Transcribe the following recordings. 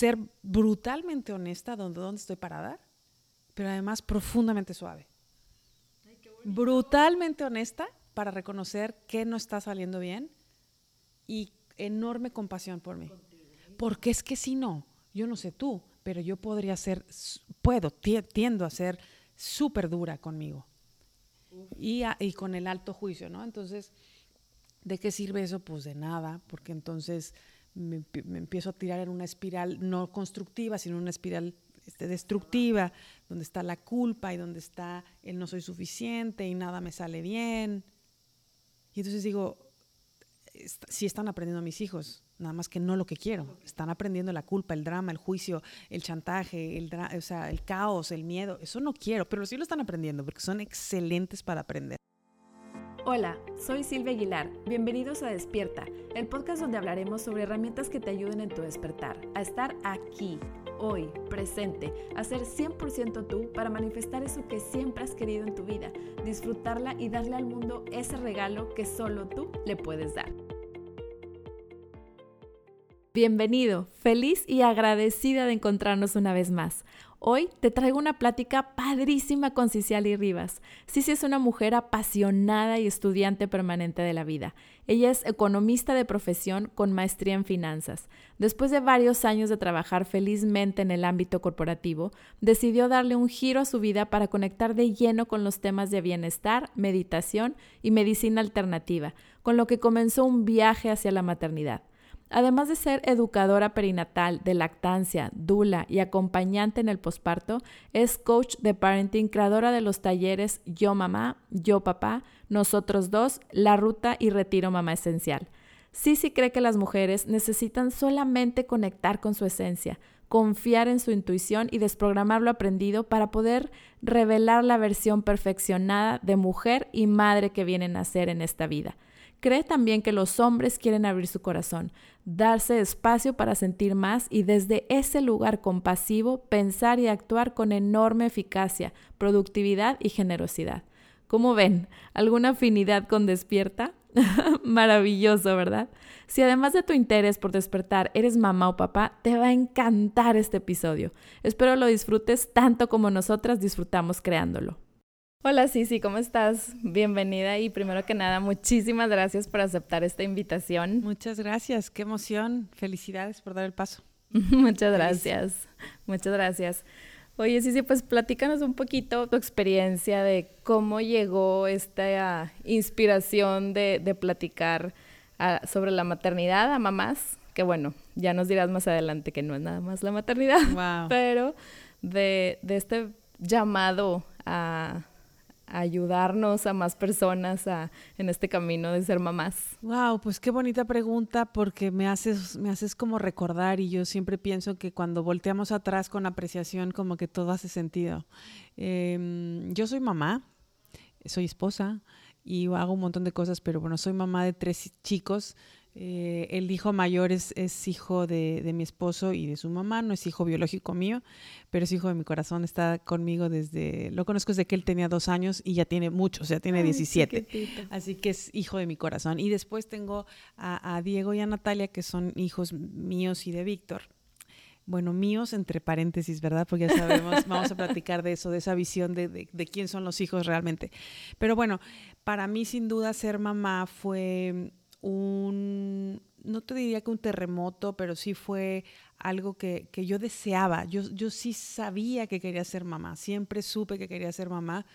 ser brutalmente honesta donde, donde estoy parada, pero además profundamente suave. brutalmente honesta para reconocer que no está saliendo bien y enorme compasión por mí. Porque es que si no, yo no sé tú, pero yo podría ser, puedo, tiendo a ser súper dura conmigo y, y, con el alto juicio, ¿no? Entonces, ¿de qué sirve eso? Pues de nada, porque entonces me, empiezo a tirar en una espiral no constructiva, sino una espiral este, destructiva, donde está la culpa y donde está el no soy suficiente y nada me sale bien. Y entonces digo, si están aprendiendo mis hijos, nada más que no lo que quiero. Están aprendiendo la culpa, el drama, el juicio, el chantaje, el, o sea, el caos, el miedo. Eso no quiero, pero sí lo están aprendiendo porque son excelentes para aprender. Hola, soy Silvia Aguilar. Bienvenidos a Despierta, el podcast donde hablaremos sobre herramientas que te ayuden en tu despertar, a estar aquí, hoy, presente, a ser 100% tú para manifestar eso que siempre has querido en tu vida, disfrutarla y darle al mundo ese regalo que solo tú le puedes dar. Bienvenido, feliz y agradecida de encontrarnos una vez más. Hoy te traigo una plática padrísima con Ciciali Rivas. Cici es una mujer apasionada y estudiante permanente de la vida. Ella es economista de profesión con maestría en finanzas. Después de varios años de trabajar felizmente en el ámbito corporativo, decidió darle un giro a su vida para conectar de lleno con los temas de bienestar, meditación y medicina alternativa, con lo que comenzó un viaje hacia la maternidad. Además de ser educadora perinatal, de lactancia, dula y acompañante en el posparto, es coach de parenting, creadora de los talleres Yo Mamá, Yo Papá, Nosotros Dos, La Ruta y Retiro Mamá Esencial. Sisi cree que las mujeres necesitan solamente conectar con su esencia, confiar en su intuición y desprogramar lo aprendido para poder revelar la versión perfeccionada de mujer y madre que vienen a ser en esta vida. Cree también que los hombres quieren abrir su corazón, darse espacio para sentir más y desde ese lugar compasivo pensar y actuar con enorme eficacia, productividad y generosidad. ¿Cómo ven? ¿Alguna afinidad con despierta? Maravilloso, ¿verdad? Si además de tu interés por despertar eres mamá o papá, te va a encantar este episodio. Espero lo disfrutes tanto como nosotras disfrutamos creándolo. Hola Cici, ¿cómo estás? Bienvenida y primero que nada, muchísimas gracias por aceptar esta invitación. Muchas gracias, qué emoción. Felicidades por dar el paso. muchas gracias, muchas gracias. Oye Cici, pues platícanos un poquito tu experiencia de cómo llegó esta inspiración de, platicar ah, sobre la maternidad a mamás, que bueno, ya nos dirás más adelante que no es nada más la maternidad, pero de, de este llamado a ayudarnos a más personas a, en este camino de ser mamás? Wow, pues qué bonita pregunta porque me haces, me haces como recordar y yo siempre pienso que cuando volteamos atrás con apreciación como que todo hace sentido. Em, yo soy mamá, soy esposa y hago un montón de cosas, pero bueno, soy mamá de tres chicos. Eh, el hijo mayor es, hijo de, mi esposo y de su mamá, no es hijo biológico mío, pero es hijo de mi corazón, está conmigo desde, lo conozco desde que él tenía dos años y ya tiene mucho, o sea, tiene 17. Así que es hijo de mi corazón. Y después tengo a, Diego y a Natalia, que son hijos míos y de Víctor. Bueno, míos entre paréntesis, ¿verdad? Porque ya sabemos, vamos a platicar de eso, de esa visión de, de quién son los hijos realmente. Pero bueno, para mí sin duda ser mamá fue un, no te diría que un terremoto, pero sí fue algo que, que yo deseaba. Yo, yo sí sabía que quería ser mamá, siempre supe que quería ser mamá.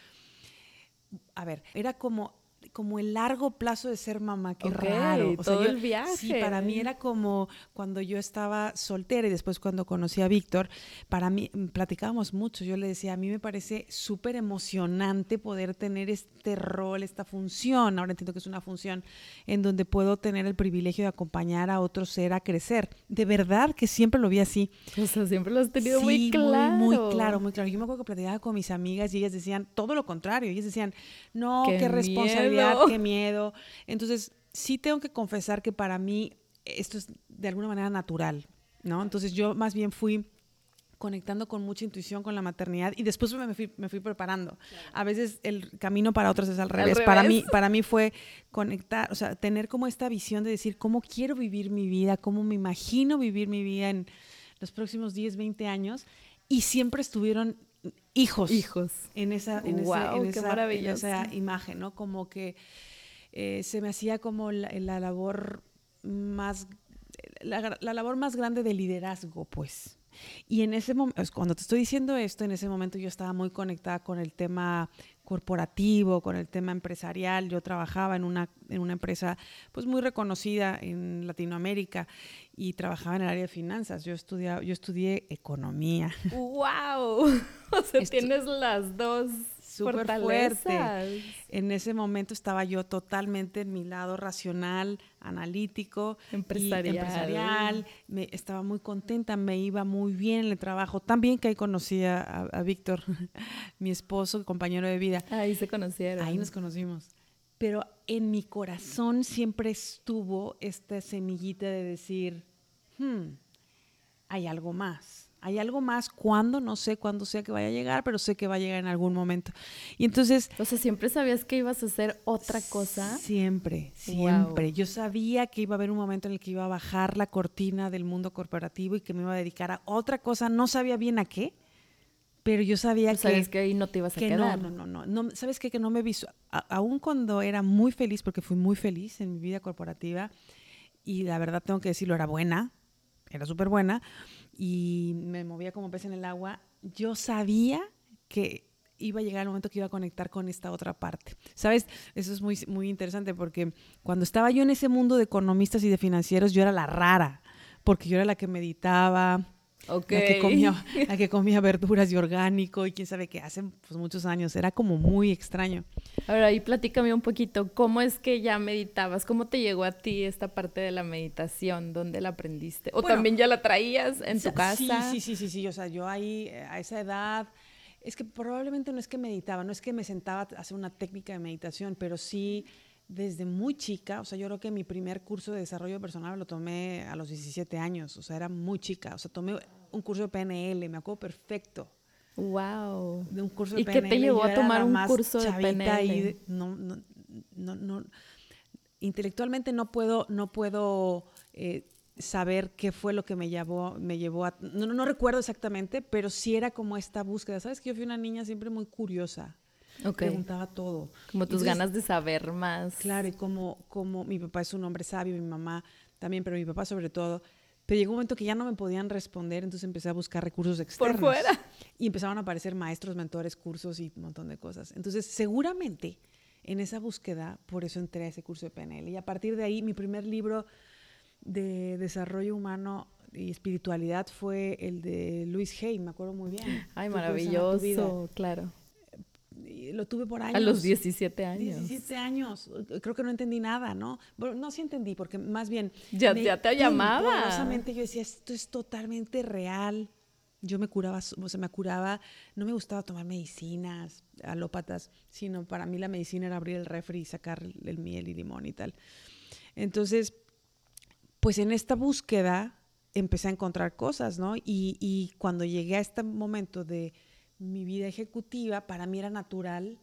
A ver, era como como el largo plazo de ser mamá, qué raro. O todo el viaje. Sí, para mí era como cuando yo estaba soltera y después cuando conocí a Víctor, para mí mm, platicábamos mucho. Yo le decía, a mí me parece súper emocionante poder tener este rol, esta función. Ahora entiendo que es una función en donde puedo tener el privilegio de acompañar a otro ser a crecer. De verdad que siempre lo vi así. O sea, siempre lo has tenido muy claro. Muy, muy claro, muy claro. Yo me acuerdo que platicaba con mis amigas y ellas decían todo lo contrario. Ellas decían, no, qué, responsabilidad qué miedo. Entonces, sí tengo que confesar que para mí esto es de alguna manera natural, ¿no? Entonces yo más bien fui conectando con mucha intuición con la maternidad y después me fui, me fui preparando. A veces el camino para otros es al revés. Para, mí, para mí fue conectar, o sea, tener como esta visión de decir cómo quiero vivir mi vida, cómo me imagino vivir mi vida en los próximos 10, 20 años y siempre estuvieron hijos. Hijos. En esa, en esa, en esa imagen, ¿no? Como que eh, se me hacía como la, labor más, la, la labor más grande de liderazgo, pues. Y en ese momento, cuando te estoy diciendo esto, en ese momento yo estaba muy conectada con el tema corporativo, con el tema empresarial. Yo trabajaba en una, en una empresa pues muy reconocida en Latinoamérica y trabajaba en el área de finanzas. Yo, estudiaba, yo estudié economía. ¡Wow! O sea, tienes las dos súper fuerte. En ese momento estaba yo totalmente en mi lado racional, analítico, empresarial. empresarial. Me, estaba muy contenta, me iba muy bien en el trabajo. También que ahí conocí a, a Víctor, mi esposo, compañero de vida. Ahí se conocieron. Ahí nos conocimos. Pero en mi corazón siempre estuvo esta semillita de decir, hmm, hay algo más hay algo más, cuando no sé cuándo sea que vaya a llegar, pero sé que va a llegar en algún momento. Y entonces... Entonces, ¿siempre sabías que ibas a hacer otra cosa? Siempre, siempre. Yo sabía que iba a haber un momento en el que iba a bajar la cortina del mundo corporativo y que me iba a dedicar a otra cosa. No sabía bien a qué, pero yo sabía que... Sabes que ahí no te ibas a quedar. No, no, no, no. ¿Sabes qué? Que no me vi... Aún cuando era muy feliz, porque fui muy feliz en mi vida corporativa, y la verdad tengo que decirlo, era buena, era súper buena, y me movía como pez en el agua, yo sabía que iba a llegar el momento que iba a conectar con esta otra parte. ¿Sabes? Eso es muy, muy interesante porque cuando estaba yo en ese mundo de economistas y de financieros, yo era la rara, porque yo era la que meditaba, la, que comía, la que comía verduras y orgánico y quién sabe qué, hace pues, muchos años. Era como muy extraño. Ahora, ahí platícame un poquito, ¿cómo es que ya meditabas? ¿Cómo te llegó a ti esta parte de la meditación? ¿Dónde la aprendiste? ¿O también ya la traías en tu casa? Sí, sí, sí, sí, o sea, yo ahí, eh, a esa edad, es que probablemente no es que meditaba, no es que me sentaba a hacer una técnica de meditación, pero sí desde muy chica, o sea, yo creo que mi primer curso de desarrollo personal lo tomé a los 17 años, o sea, era muy chica, o sea, tomé un curso de PNL, me acuerdo perfecto. Wow. De un curso de ¿Y qué te llevó a tomar un curso de PNL? no, no, no, no, intelectualmente no puedo, no puedo eh, saber qué fue lo que me llevó, me llevó a, no, no, recuerdo exactamente, pero sí era como esta búsqueda. Sabes que yo fui una niña siempre muy curiosa. Preguntaba todo. Como tus ganas de saber más. Claro, y como, como mi papá es un hombre sabio, mi mamá también, pero mi papá sobre todo pero llegó un momento que ya no me podían responder, entonces empecé a buscar recursos externos. Por fuera. Y empezaban a aparecer maestros, mentores, cursos y un montón de cosas. Entonces, seguramente en esa búsqueda, por eso entré a ese curso de PNL. Y a partir de ahí, mi primer libro de desarrollo humano y espiritualidad fue el de Luis Hay, me acuerdo muy bien. Ay, maravilloso, claro lo tuve por años. A los 17 años. 17 años. Creo que no entendí nada, ¿no? Bueno, no, sí entendí, porque más bien... Ya, ya te llamaba. yo decía, esto es totalmente real. Yo me curaba, o sea, me curaba, no me gustaba tomar medicinas alópatas, sino para mí la medicina era abrir el refri y sacar el miel y limón y tal. Entonces, pues en esta búsqueda empecé a encontrar cosas, ¿no? Y, y cuando llegué a este momento de mi vida ejecutiva, para mí era natural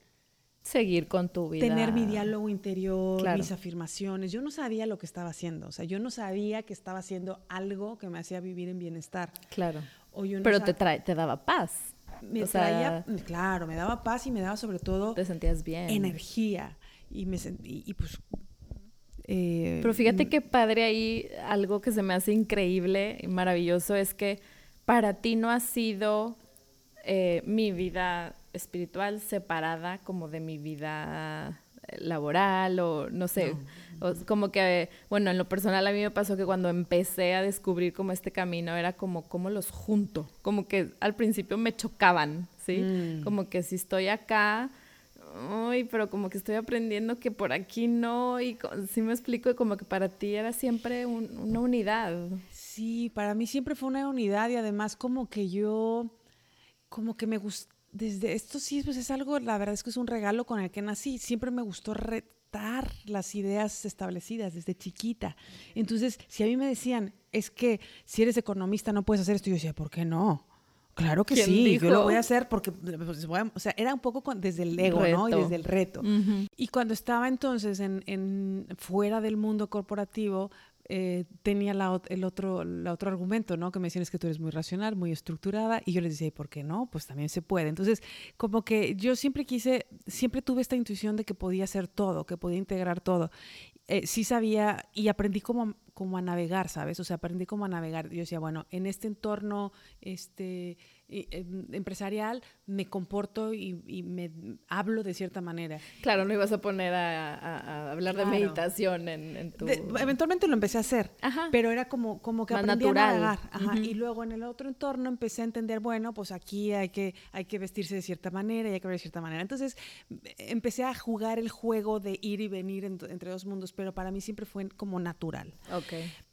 seguir con tu vida. Tener mi diálogo interior, mis afirmaciones. Yo no sabía lo que estaba haciendo. O sea, yo no sabía que estaba haciendo algo que me hacía vivir en bienestar. Claro. Pero te, trae, te daba paz. Me traía, claro, me daba paz y me daba sobre todo... Te sentías bien. Energía. Y, me y, pues... Eh, Pero fíjate qué padre ahí, algo que se me hace increíble y maravilloso es que para ti no ha sido eh, mi vida espiritual separada como de mi vida laboral o no sé, como que, bueno, en lo personal a mí me pasó que cuando empecé a descubrir como este camino era como, como los junto, como que al principio me chocaban, ¿sí? Mm. Como que si estoy acá, uy, pero como que estoy aprendiendo que por aquí no, y si me explico, como que para ti era siempre una unidad. Sí, para mí siempre fue una unidad y además como que yo como que me gusta, desde esto sí, pues es algo, la verdad es que es un regalo con el que nací. Siempre me gustó retar las ideas establecidas desde chiquita. Entonces, si a mí me decían, es que si eres economista no puedes hacer esto, yo decía, ¿por qué no? Claro que sí, yo lo voy a hacer porque, pues, o sea, era un poco desde el ego, ¿no? Y desde el reto. Y cuando estaba entonces en, en, fuera del mundo corporativo, eh, tenía la, el otro, el otro argumento, ¿no? Que me decían es que tú eres muy racional, muy estructurada, y yo les decía, ¿y por qué no? Pues también se puede. Entonces, como que yo siempre quise, siempre tuve esta intuición de que podía hacer todo, que podía integrar todo. Eh, sí sabía y aprendí como, como a navegar, ¿sabes? O sea, aprendí como a navegar. Yo decía, bueno, en este entorno, este Em, empresarial me comporto y, me hablo de cierta manera. Claro, no ibas a poner a, hablar de meditación en, tu... eventualmente lo empecé a hacer, pero era como, como que aprendí natural. a Ajá. Y luego en el otro entorno empecé a entender, bueno, pues aquí hay que, hay que vestirse de cierta manera y hay que ver de cierta manera. Entonces empecé a jugar el juego de ir y venir entre dos mundos, pero para mí siempre fue como natural.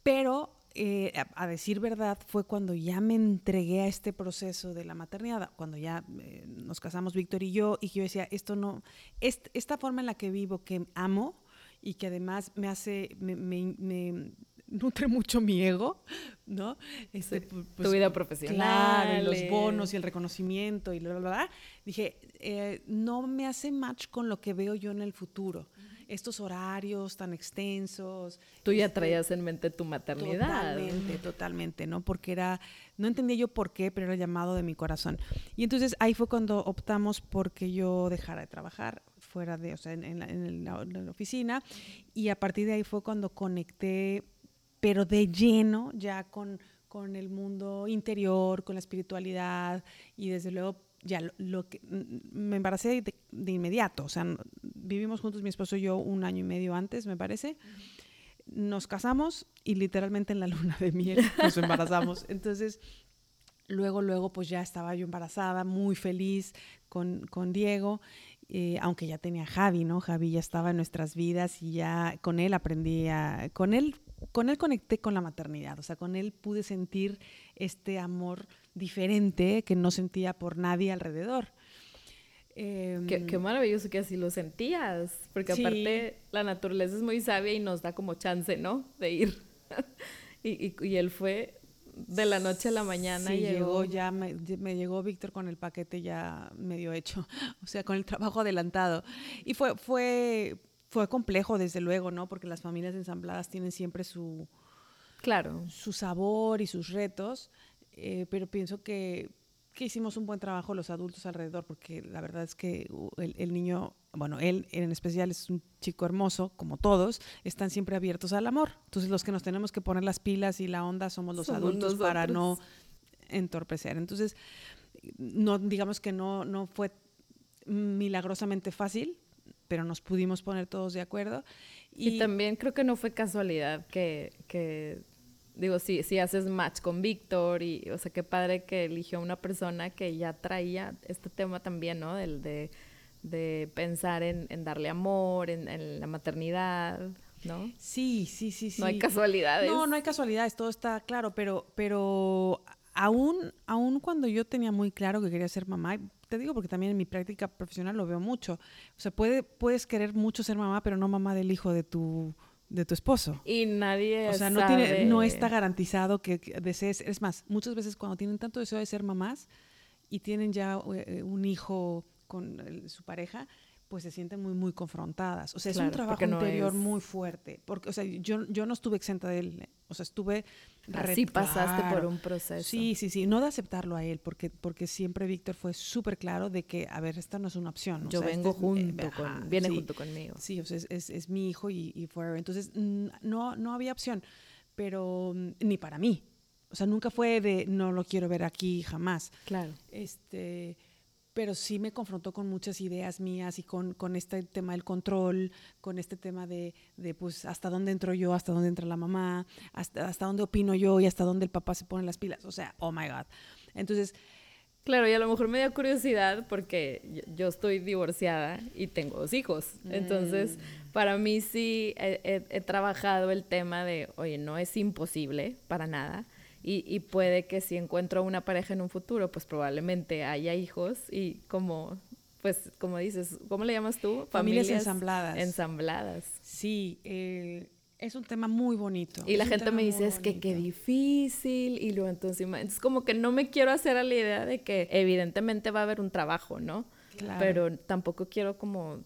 Pero eh, a, decir verdad, fue cuando ya me entregué a este proceso de la maternidad, cuando ya eh, nos casamos Víctor y yo, y yo decía, esto no, esta forma en la que vivo, que amo y que además me hace, me, nutre mucho mi ego, ¿no? Este, pues, tu vida profesional. Claro, y los eh. bonos y el reconocimiento y bla, bla, bla. Dije, no me hace match con lo que veo yo en el futuro estos horarios tan extensos. Tú ya este, traías en mente tu maternidad. Totalmente, totalmente, ¿no? Porque era, no entendía yo por qué, pero era el llamado de mi corazón. Y entonces ahí fue cuando optamos porque yo dejara de trabajar fuera de, o sea, en, la, oficina. Y a partir de ahí fue cuando conecté, pero de lleno ya con, con el mundo interior, con la espiritualidad y desde luego ya lo, que me embaracé de, inmediato, o sea, vivimos juntos mi esposo y yo un año y medio antes, me parece. Nos casamos y literalmente en la luna de miel nos embarazamos. Entonces, luego, luego, pues ya estaba yo embarazada, muy feliz con, con Diego, eh, aunque ya tenía Javi, ¿no? Javi ya estaba en nuestras vidas y ya con él aprendí a, con él, con él conecté con la maternidad, o sea, con él pude sentir este amor diferente que no sentía por nadie alrededor. Em, qué, maravilloso que así lo sentías, porque aparte la naturaleza es muy sabia y nos da como chance, ¿no? De ir. y, y, él fue de la noche a la mañana. Sí, llegó, ya, me, llegó Víctor con el paquete ya medio hecho, o sea, con el trabajo adelantado. Y fue, fue, fue complejo, desde luego, ¿no? Porque las familias ensambladas tienen siempre su, claro. su sabor y sus retos. Eh, pero pienso que, que, hicimos un buen trabajo los adultos alrededor, porque la verdad es que uh, el, niño, bueno, él en especial es un chico hermoso, como todos, están siempre abiertos al amor. Entonces los que nos tenemos que poner las pilas y la onda somos los adultos para no entorpecer. Entonces, no, digamos que no, no fue milagrosamente fácil, pero nos pudimos poner todos de acuerdo. Y, y también creo que no fue casualidad que, que digo, si, si haces match con Víctor y, o sea, qué padre que eligió a una persona que ya traía este tema también, ¿no? Del, de, de pensar en, en darle amor, en, en, la maternidad, ¿no? Sí, sí, sí, sí. No hay casualidades. No, no hay casualidades, todo está claro, pero, pero aún, aún cuando yo tenía muy claro que quería ser mamá, te digo porque también en mi práctica profesional lo veo mucho, o sea, puede, puedes querer mucho ser mamá, pero no mamá del hijo de tu de tu esposo. Y nadie O sea, no, tiene, no está garantizado que, desees. Es más, muchas veces cuando tienen tanto deseo de ser mamás y tienen ya eh, un hijo con su pareja, pues se sienten muy, muy confrontadas. O sea, es un trabajo interior muy fuerte. Porque, o sea, yo, yo no estuve exenta de él. O sea, estuve... Así pasaste por un proceso. Sí, sí, sí. No de aceptarlo a él, porque, porque siempre Víctor fue súper claro de que, a ver, esta no es una opción. Yo vengo este junto con... Viene junto conmigo. Sí, o sea, es, es, mi hijo y, y forever. Entonces, no, no había opción. Pero ni para mí. O sea, nunca fue de no lo quiero ver aquí jamás. Claro. Este pero sí me confrontó con muchas ideas mías y con, con este tema del control, con este tema de, de, pues, hasta dónde entro yo, hasta dónde entra la mamá, hasta, hasta dónde opino yo y hasta dónde el papá se pone las pilas. O sea, oh my God. Entonces... Claro, y a lo mejor me da curiosidad porque yo, estoy divorciada y tengo dos hijos. Entonces, mm. para mí sí he, he trabajado el tema de, oye, no es imposible para nada y, y, puede que si encuentro una pareja en un futuro, pues probablemente haya hijos y como, pues como dices, ¿cómo le llamas tú? Familias, ensambladas. Ensambladas. Sí, eh, es un tema muy bonito. Y la gente me dice, es que qué difícil, y luego entonces, es como que no me quiero hacer a la idea de que evidentemente va a haber un trabajo, ¿no? Claro. Pero tampoco quiero como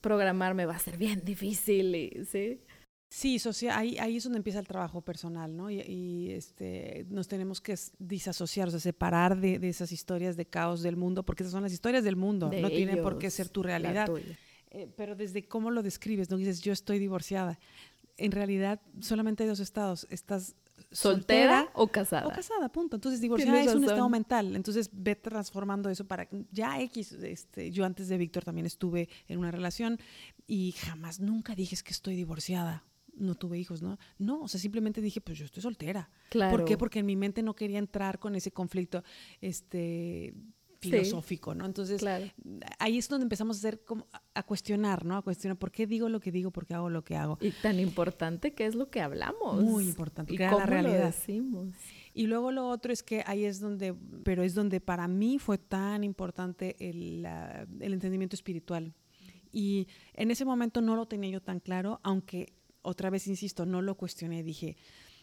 programarme, va a ser bien difícil, y, ¿sí? Sí, ahí, ahí es donde empieza el trabajo personal, ¿no? Y, este, nos tenemos que disasociar, o sea, separar de, esas historias de caos del mundo, porque esas son las historias del mundo, no tienen por qué ser tu realidad. Eh, pero desde cómo lo describes, no dices yo estoy divorciada. En realidad, solamente hay dos estados. Estás soltera, o casada. O casada, punto. Entonces, divorciada es un estado mental. Entonces, ve transformando eso para ya X. Este, yo antes de Víctor también estuve en una relación y jamás, nunca dije que estoy divorciada no tuve hijos, ¿no? No, o sea, simplemente dije, pues yo estoy soltera. Claro. ¿Por qué? Porque en mi mente no quería entrar con ese conflicto este, filosófico, ¿no? Entonces, ahí es donde empezamos a hacer como a cuestionar, ¿no? A cuestionar por qué digo lo que digo, por qué hago lo que hago. Y tan importante que es lo que hablamos. Muy importante, y cómo la realidad. Lo decimos. Y luego lo otro es que ahí es donde, pero es donde para mí fue tan importante el, el entendimiento espiritual. Y en ese momento no lo tenía yo tan claro, aunque otra vez insisto, no lo cuestioné, dije,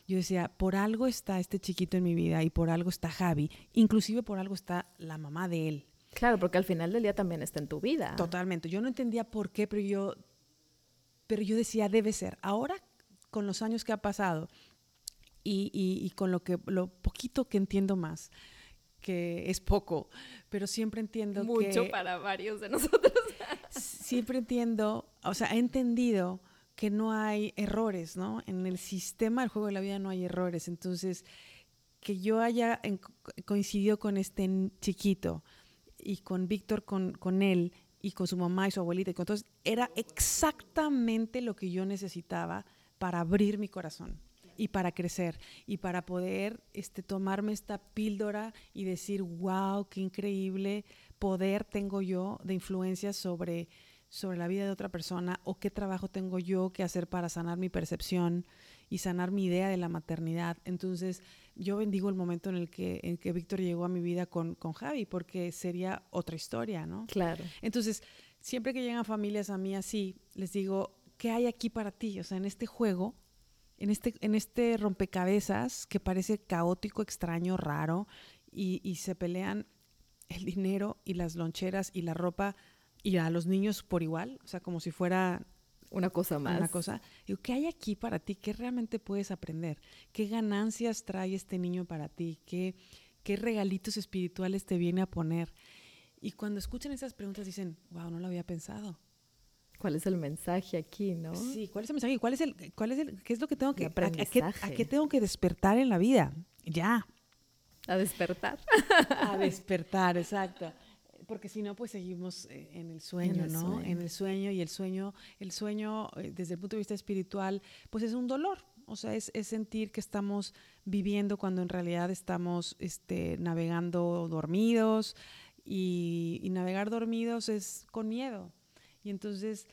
yo decía, por algo está este chiquito en mi vida y por algo está Javi, inclusive por algo está la mamá de él. Claro, porque al final del día también está en tu vida. Totalmente. Yo no entendía por qué, pero yo, pero yo decía, debe ser. Ahora, con los años que ha pasado y, y, con lo, que, lo poquito que entiendo más, que es poco, pero siempre entiendo Mucho para varios de nosotros. siempre entiendo, o sea, he entendido que no hay errores, ¿no? En el sistema del juego de la vida no hay errores. Entonces, que yo haya coincidido con este chiquito y con Víctor, con, con él y con su mamá y su abuelita y con todos, era exactamente lo que yo necesitaba para abrir mi corazón y para crecer y para poder este, tomarme esta píldora y decir, wow, qué increíble poder tengo yo de influencia sobre sobre la vida de otra persona o qué trabajo tengo yo que hacer para sanar mi percepción y sanar mi idea de la maternidad. Entonces, yo bendigo el momento en el que, en que Víctor llegó a mi vida con, con Javi, porque sería otra historia, ¿no? Claro. Entonces, siempre que llegan familias a mí así, les digo, ¿qué hay aquí para ti? O sea, en este juego, en este, en este rompecabezas que parece caótico, extraño, raro, y, y se pelean el dinero y las loncheras y la ropa y a los niños por igual, o sea, como si fuera una cosa más. Una cosa. Digo, ¿qué hay aquí para ti? ¿Qué realmente puedes aprender? ¿Qué ganancias trae este niño para ti? ¿Qué, qué regalitos espirituales te viene a poner? Y cuando escuchan esas preguntas dicen, wow, no lo había pensado. ¿Cuál es el mensaje aquí, no? Sí, ¿cuál es el mensaje? ¿Cuál es el, cuál es el, qué es lo que tengo que, a, qué, a, qué, tengo que despertar en la vida? Ya. A despertar. a despertar, exacto porque si no, pues seguimos eh, en el sueño, ¿no? En el sueño y el sueño, el sueño eh, desde el punto de vista espiritual, pues es un dolor, o sea, es, sentir que estamos viviendo cuando en realidad estamos este, navegando dormidos y, navegar dormidos es con miedo. Y entonces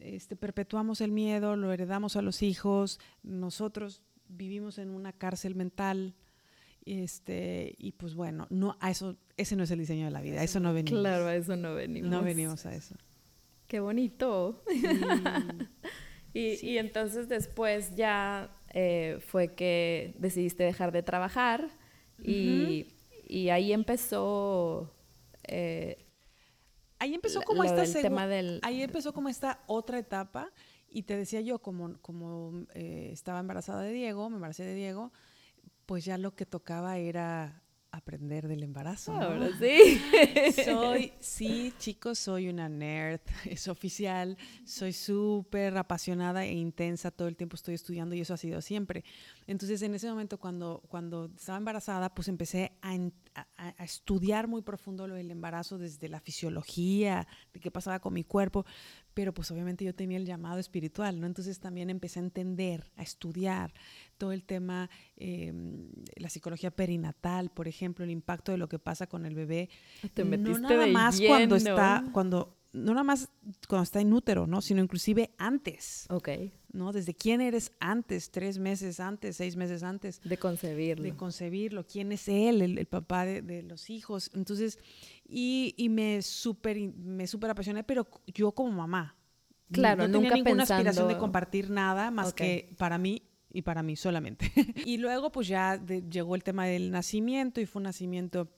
este, perpetuamos el miedo, lo heredamos a los hijos, nosotros vivimos en una cárcel mental este, y pues bueno, no, a eso, ese no es el diseño de la vida, a eso no venimos. Claro, a eso no venimos. No venimos a eso. Qué bonito. y, entonces después ya eh, fue que decidiste dejar de trabajar y, ahí empezó... Eh, ahí empezó como esta ahí empezó como esta otra etapa y te decía yo como como eh, estaba embarazada de Diego me embaracé de Diego pues ya lo que tocaba era aprender del embarazo. Ahora sí. soy, sí, chicos, soy una nerd, es oficial, soy súper apasionada e intensa, todo el tiempo estoy estudiando y eso ha sido siempre. Entonces, en ese momento, cuando, cuando estaba embarazada, pues empecé a, a, estudiar muy profundo lo del embarazo, desde la fisiología, de qué pasaba con mi cuerpo, pero pues obviamente yo tenía el llamado espiritual, ¿no? Entonces también empecé a entender, a estudiar todo el tema, eh, la psicología perinatal, por ejemplo, el impacto de lo que pasa con el bebé. Te metiste no nada más cuando está, cuando, no nada más cuando está en útero, ¿no? Sino inclusive antes. Ok. ¿No? Desde quién eres antes, tres meses antes, seis meses antes. De concebirlo. De concebirlo. ¿Quién es él, el, papá de, de, los hijos? Entonces, y, y me súper me super apasioné, pero yo como mamá. Claro, no nunca tenía ninguna aspiración de compartir nada más que para mí y para mí solamente. y luego pues ya llegó el tema del nacimiento y fue un nacimiento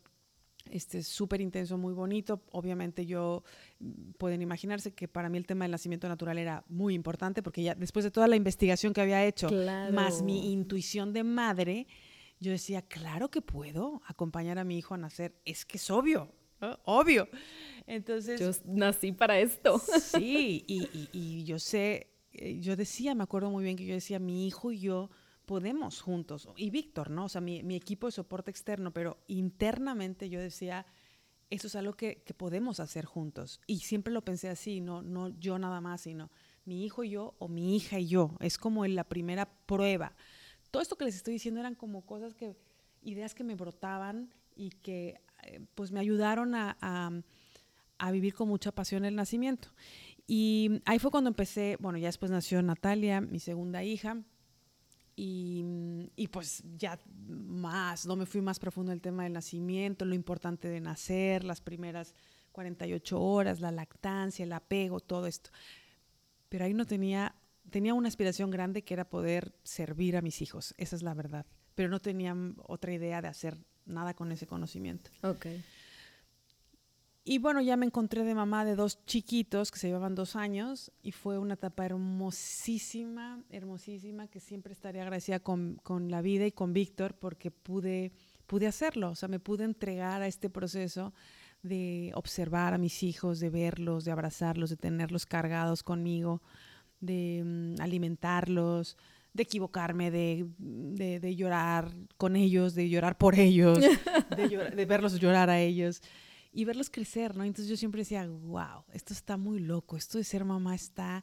este súper intenso, muy bonito. Obviamente yo mm, pueden imaginarse que para mí el tema del nacimiento natural era muy importante porque ya después de toda la investigación que había hecho, más mi intuición de madre, yo decía, claro que puedo acompañar a mi hijo a nacer, es que es obvio, obvio. Entonces... Yo nací para esto. Sí, y, y yo sé, eh, yo decía, me acuerdo muy bien que yo decía, mi hijo y yo podemos juntos, y Víctor, ¿no? O sea, mi, mi, equipo de soporte externo, pero internamente yo decía, eso es algo que, que, podemos hacer juntos. Y siempre lo pensé así, no, no yo nada más, sino mi hijo y yo o mi hija y yo. Es como la primera prueba. Todo esto que les estoy diciendo eran como cosas que, ideas que me brotaban y que eh, pues me ayudaron a, a, a vivir con mucha pasión el nacimiento. Y ahí fue cuando empecé, bueno, ya después nació Natalia, mi segunda hija, y, pues ya más, no me fui más profundo el tema del nacimiento, lo importante de nacer, las primeras 48 horas, la lactancia, el apego, todo esto. Pero ahí no tenía, tenía una aspiración grande que era poder servir a mis hijos, esa es la verdad. Pero no tenía otra idea de hacer nada con ese conocimiento. Okay. Y bueno, ya me encontré de mamá de dos chiquitos que se llevaban dos años y fue una etapa hermosísima, hermosísima, que siempre estaré agradecida con, con la vida y con Víctor porque pude, pude hacerlo, o sea, me pude entregar a este proceso de observar a mis hijos, de verlos, de abrazarlos, de tenerlos cargados conmigo, de mm, alimentarlos, de equivocarme, de, de, de, llorar con ellos, de llorar por ellos, de, de verlos llorar a ellos y verlos crecer, ¿no? Entonces yo siempre decía, wow, esto está muy loco, esto de ser mamá está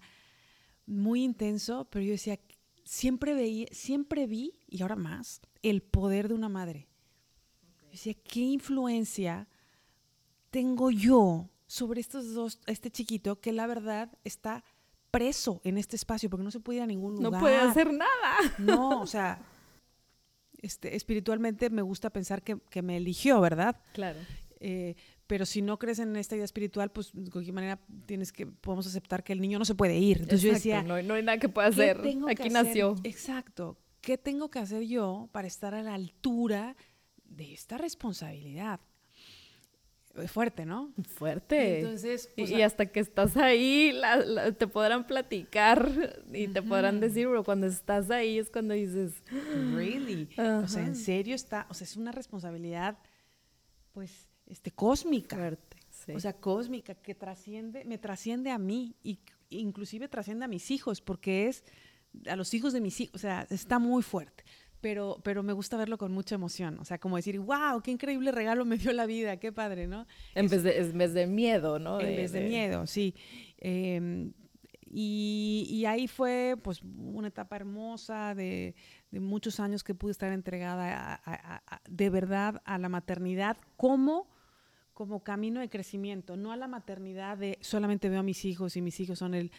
muy intenso, pero yo decía, siempre veía, siempre vi, y ahora más, el poder de una madre. Yo decía, ¿qué influencia tengo yo sobre estos dos, este chiquito que la verdad está preso en este espacio porque no se puede ir a ningún lugar? No puede hacer nada. No, o sea, este, espiritualmente me gusta pensar que, que me eligió, ¿verdad? Claro. Eh, pero si no crees en esta idea espiritual, pues de cualquier manera tienes que, podemos aceptar que el niño no se puede ir. Entonces yo decía, no, no, hay nada que pueda hacer, aquí nació. Exacto, ¿qué tengo que hacer yo para estar a la altura de esta responsabilidad? Fuerte, ¿no? Fuerte. Entonces, y, hasta que estás ahí, te podrán platicar y te podrán decir, pero cuando estás ahí es cuando dices, really, o sea, en serio está, o sea, es una responsabilidad, pues este, cósmica. O sea, cósmica, que trasciende, me trasciende a mí y inclusive trasciende a mis hijos, porque es a los hijos de mis hijos, o sea, está muy fuerte. Pero, pero me gusta verlo con mucha emoción, o sea, como decir, wow, qué increíble regalo me dio la vida, qué padre, ¿no? En, vez, de, en vez de miedo, ¿no? En vez de, miedo, sí. Em, y, y, ahí fue pues una etapa hermosa de, de muchos años que pude estar entregada de verdad a la maternidad como como camino de crecimiento, no a la maternidad de solamente veo a mis hijos y mis hijos son el,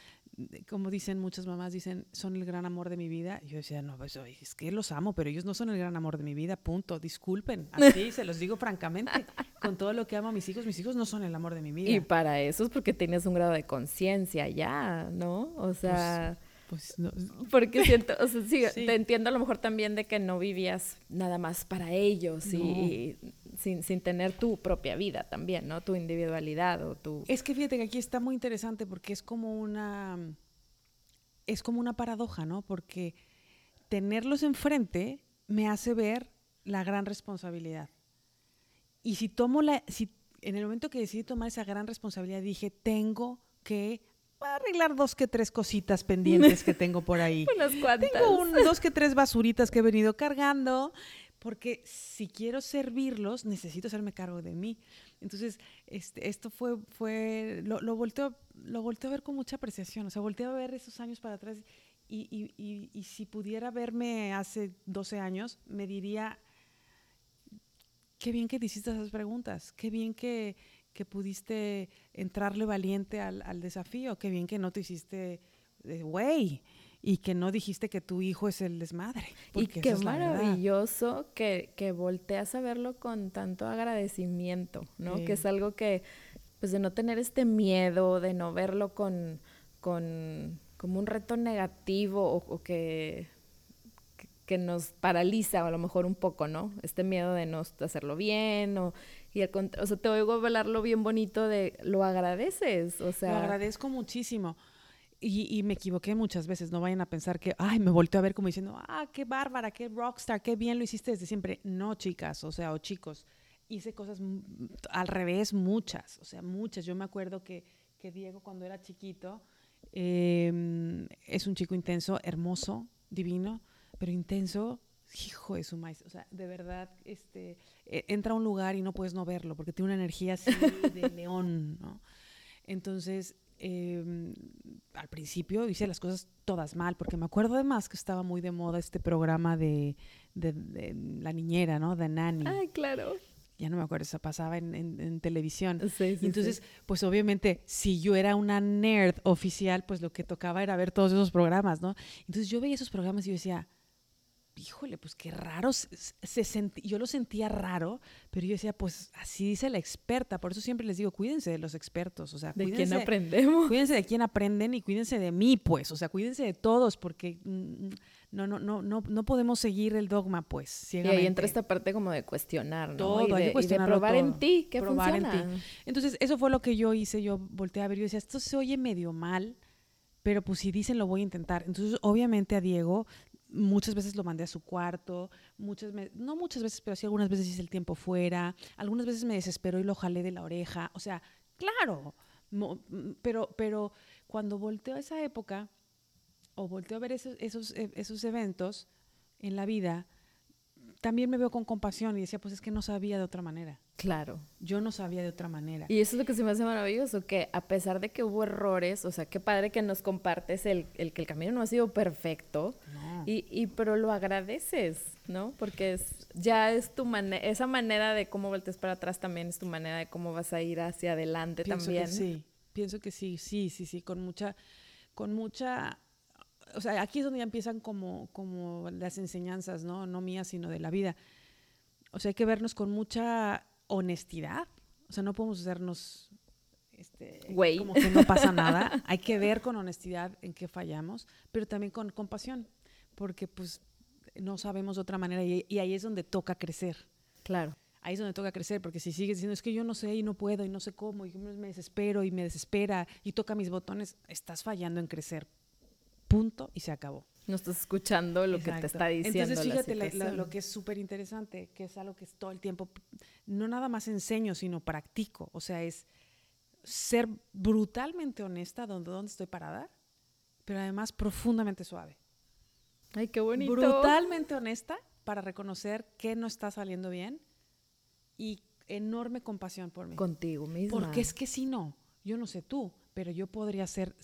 como dicen muchas mamás, dicen, son el gran amor de mi vida. yo decía, no, pues es que los amo, pero ellos no son el gran amor de mi vida, punto. Disculpen, así se los digo francamente. Con todo lo que amo a mis hijos, mis hijos no son el amor de mi vida. Y para eso es porque tienes un grado de conciencia ya, ¿no? O sea... Pues, pues no. Porque siento, o sea, sí, te entiendo a lo mejor también de que no vivías nada más para ellos y, sin, sin, tener tu propia vida también, ¿no? Tu individualidad o tu... Es que fíjate que aquí está muy interesante porque es como una... Es como una paradoja, ¿no? Porque tenerlos enfrente me hace ver la gran responsabilidad. Y si tomo la... Si en el momento que decidí tomar esa gran responsabilidad dije, tengo que arreglar dos que tres cositas pendientes que tengo por ahí. Unas cuantas. Tengo dos que tres basuritas que he venido cargando porque si quiero servirlos, necesito hacerme cargo de mí. Entonces, este, esto fue, fue lo, lo, volteo, lo volteo a ver con mucha apreciación, o sea, volteo a ver esos años para atrás y, y, y, si pudiera verme hace 12 años, me diría, qué bien que te hiciste esas preguntas, qué bien que, que pudiste entrarle valiente al, al, desafío, qué bien que no te hiciste, güey y que no dijiste que tu hijo es el desmadre. Y qué maravilloso que, que volteas a verlo con tanto agradecimiento, ¿no? Que es algo que, pues de no tener este miedo, de no verlo con, con como un reto negativo o, que, que nos paraliza a lo mejor un poco, ¿no? Este miedo de no hacerlo bien o, y el, o sea, te oigo hablarlo bien bonito de lo agradeces, o sea. Lo agradezco muchísimo. Y, y, me equivoqué muchas veces, no vayan a pensar que, ay, me volteé a ver como diciendo, ah, qué bárbara, qué rockstar, qué bien lo hiciste desde siempre. No, chicas, o sea, o chicos, hice cosas al revés, muchas, o sea, muchas. Yo me acuerdo que, que Diego cuando era chiquito, eh, es un chico intenso, hermoso, divino, pero intenso, hijo de su maíz. O sea, de verdad, este, e, entra a un lugar y no puedes no verlo, porque tiene una energía así de león, ¿no? Entonces, eh, al principio hice las cosas todas mal, porque me acuerdo además que estaba muy de moda este programa de, de, de la niñera, ¿no? De Nanny. Ay, claro ya no me acuerdo, eso pasaba en, en, televisión. Sí, sí, entonces, pues obviamente, si yo era una nerd oficial, pues lo que tocaba era ver todos esos programas, ¿no? Entonces yo veía esos programas y yo decía, híjole, pues qué raro, se, yo lo sentía raro, pero yo decía, pues así dice la experta, por eso siempre les digo, cuídense de los expertos, o sea, de quién aprendemos. Cuídense de quién aprenden y cuídense de mí, pues, o sea, cuídense de todos, porque mm, no, no, no, no, no podemos seguir el dogma, pues, ciegamente. Y ahí entra esta parte como de cuestionar, ¿no? Todo, y de, hay que probar en ti, que probar En ti. Entonces, eso fue lo que yo hice, yo volteé a ver y decía, esto se oye medio mal, pero pues si dicen lo voy a intentar. Entonces, obviamente a Diego muchas veces lo mandé a su cuarto, muchas no muchas veces, pero sí algunas veces hice el tiempo fuera, algunas veces me desesperó y lo jalé de la oreja, o sea, claro, pero, pero cuando volteo a esa época, o volteo a ver esos, esos, e, esos eventos en la vida, también me veo con compasión y decía, pues es que no sabía de otra manera. Claro. Yo no sabía de otra manera. Y eso es lo que se me hace maravilloso, que a pesar de que hubo errores, o sea, qué padre que nos compartes el, el que el camino no ha sido perfecto, y, y, pero lo agradeces, ¿no? Porque es, ya es tu manera, esa manera de cómo volteas para atrás también es tu manera de cómo vas a ir hacia adelante Pienso también. Que sí, pienso que sí, sí, sí, sí, con mucha, con mucha o sea, aquí es donde ya empiezan como, como las enseñanzas, ¿no? No mías, sino de la vida. O sea, hay que vernos con mucha honestidad. O sea, no podemos hacernos este, como que no pasa nada. hay que ver con honestidad en qué fallamos, pero también con compasión, porque pues no sabemos otra manera y, y ahí es donde toca crecer. Claro ahí es donde toca crecer, porque si sigues diciendo, es que yo no sé y no puedo y no sé cómo, y me desespero y me desespera y toca mis botones, estás fallando en crecer punto y se acabó. No estás escuchando lo que te está diciendo. Entonces, fíjate lo que es súper interesante, que es algo que es todo el tiempo, no nada más enseño, sino practico. O sea, es ser brutalmente honesta donde, donde estoy parada, pero además profundamente suave. Ay, qué bonito. Brutalmente honesta para reconocer que no está saliendo bien y enorme compasión por mí. Contigo misma. Porque es que si no, yo no sé tú, pero yo podría ser,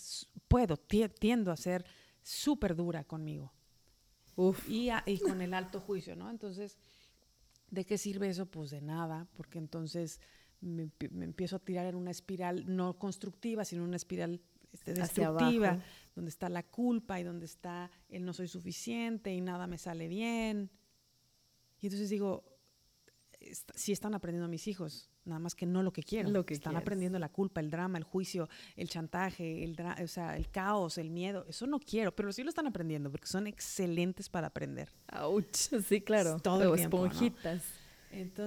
puedo, tiendo a ser súper dura conmigo. Uf. Y, y con el alto juicio, ¿no? Entonces, ¿de qué sirve eso? Pues de nada, porque entonces me, empiezo a tirar en una espiral no constructiva, sino una espiral este, destructiva, donde está la culpa y donde está el no soy suficiente y nada me sale bien. Y entonces digo, si están aprendiendo mis hijos, nada más que no lo que. Lo que Están aprendiendo la culpa, el drama, el juicio, el chantaje, el, o sea, el caos, el miedo. Eso no quiero, pero sí lo están aprendiendo porque son excelentes para aprender. ¡Auch! Sí, claro. Todo esponjitas.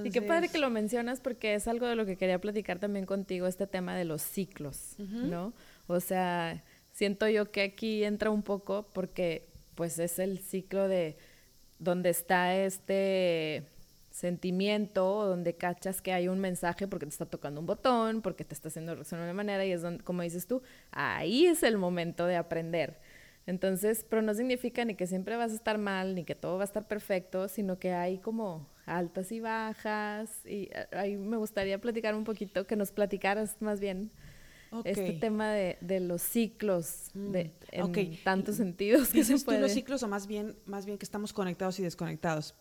y qué padre que lo mencionas porque es algo de lo que quería platicar también contigo, este tema de los ciclos, ¿no? O sea, siento yo que aquí entra un poco porque pues es el ciclo de donde está este sentimiento donde cachas que hay un mensaje porque te está tocando un botón, porque te está haciendo reaccionar de una manera y es donde, como dices tú, ahí es el momento de aprender. Entonces, pero no significa ni que siempre vas a estar mal, ni que todo va a estar perfecto, sino que hay como altas y bajas. Y eh, ahí me gustaría platicar un poquito, que nos platicaras más bien este tema de, de, los ciclos mm, de, en tantos sentidos que se puede. los ciclos o más bien, más bien que estamos conectados y desconectados?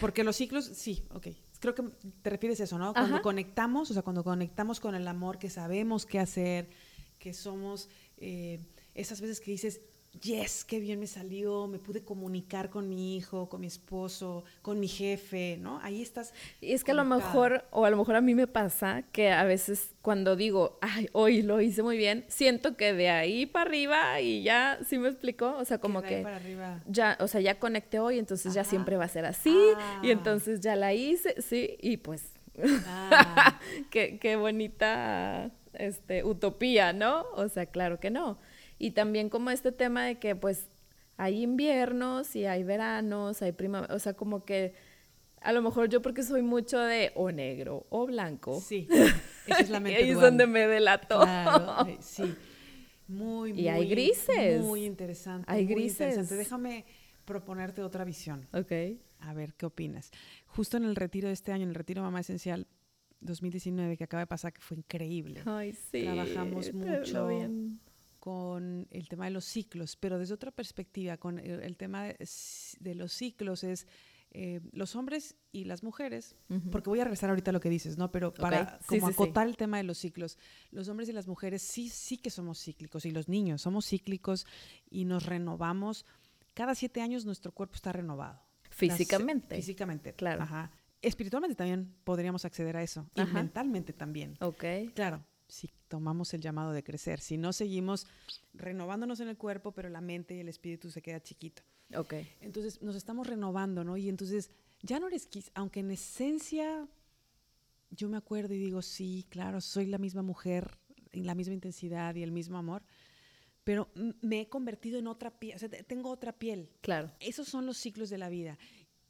Porque los ciclos, sí, ok. Creo que te refieres a eso, ¿no? Cuando conectamos, o sea, cuando conectamos con el amor, que sabemos qué hacer, que somos eh, esas veces que dices, yes, qué bien me salió, me pude comunicar con mi hijo, con mi esposo, con mi jefe, ¿no? Ahí estás. Y es que a lo mejor, o a lo mejor a mí me pasa que a veces cuando digo, ay, hoy lo hice muy bien, siento que de ahí para arriba y ya, ¿sí me explicó? O sea, como que ya, o sea, ya conecté hoy, entonces ya siempre va a ser así, y ah. entonces ya la hice, sí, y pues, ah. qué, qué bonita este, utopía, ¿no? O sea, claro que no. Y también como este tema de que pues hay inviernos y hay veranos, hay primavera, o sea, como que a lo mejor yo porque soy mucho de o negro o blanco. Sí, esa es la mente Ahí es donde me delato. Claro, sí. Muy, muy. Y hay grises. Muy interesante. Hay muy grises. Interesante. Déjame proponerte otra visión. Ok. A ver, ¿qué opinas? Justo en el retiro de este año, en el retiro Mamá Esencial 2019 que acaba de pasar, que fue increíble. Ay, sí. Trabajamos mucho. Bien con el tema de los ciclos, pero desde otra perspectiva, con el, tema de, los ciclos es eh, los hombres y las mujeres, porque voy a regresar ahorita a lo que dices, ¿no? Pero para como acotar el tema de los ciclos, los hombres y las mujeres sí, sí que somos cíclicos y los niños somos cíclicos y nos renovamos. Cada siete años nuestro cuerpo está renovado. Físicamente. físicamente. Claro. Ajá. Espiritualmente también podríamos acceder a eso. Y mentalmente también. Ok. Claro si tomamos el llamado de crecer. Si no seguimos renovándonos en el cuerpo, pero la mente y el espíritu se queda chiquito. Ok. Entonces nos estamos renovando, ¿no? Y entonces ya no eres, aunque en esencia yo me acuerdo y digo, sí, claro, soy la misma mujer, en la misma intensidad y el mismo amor, pero me he convertido en otra piel, o sea, tengo otra piel. Claro. Esos son los ciclos de la vida.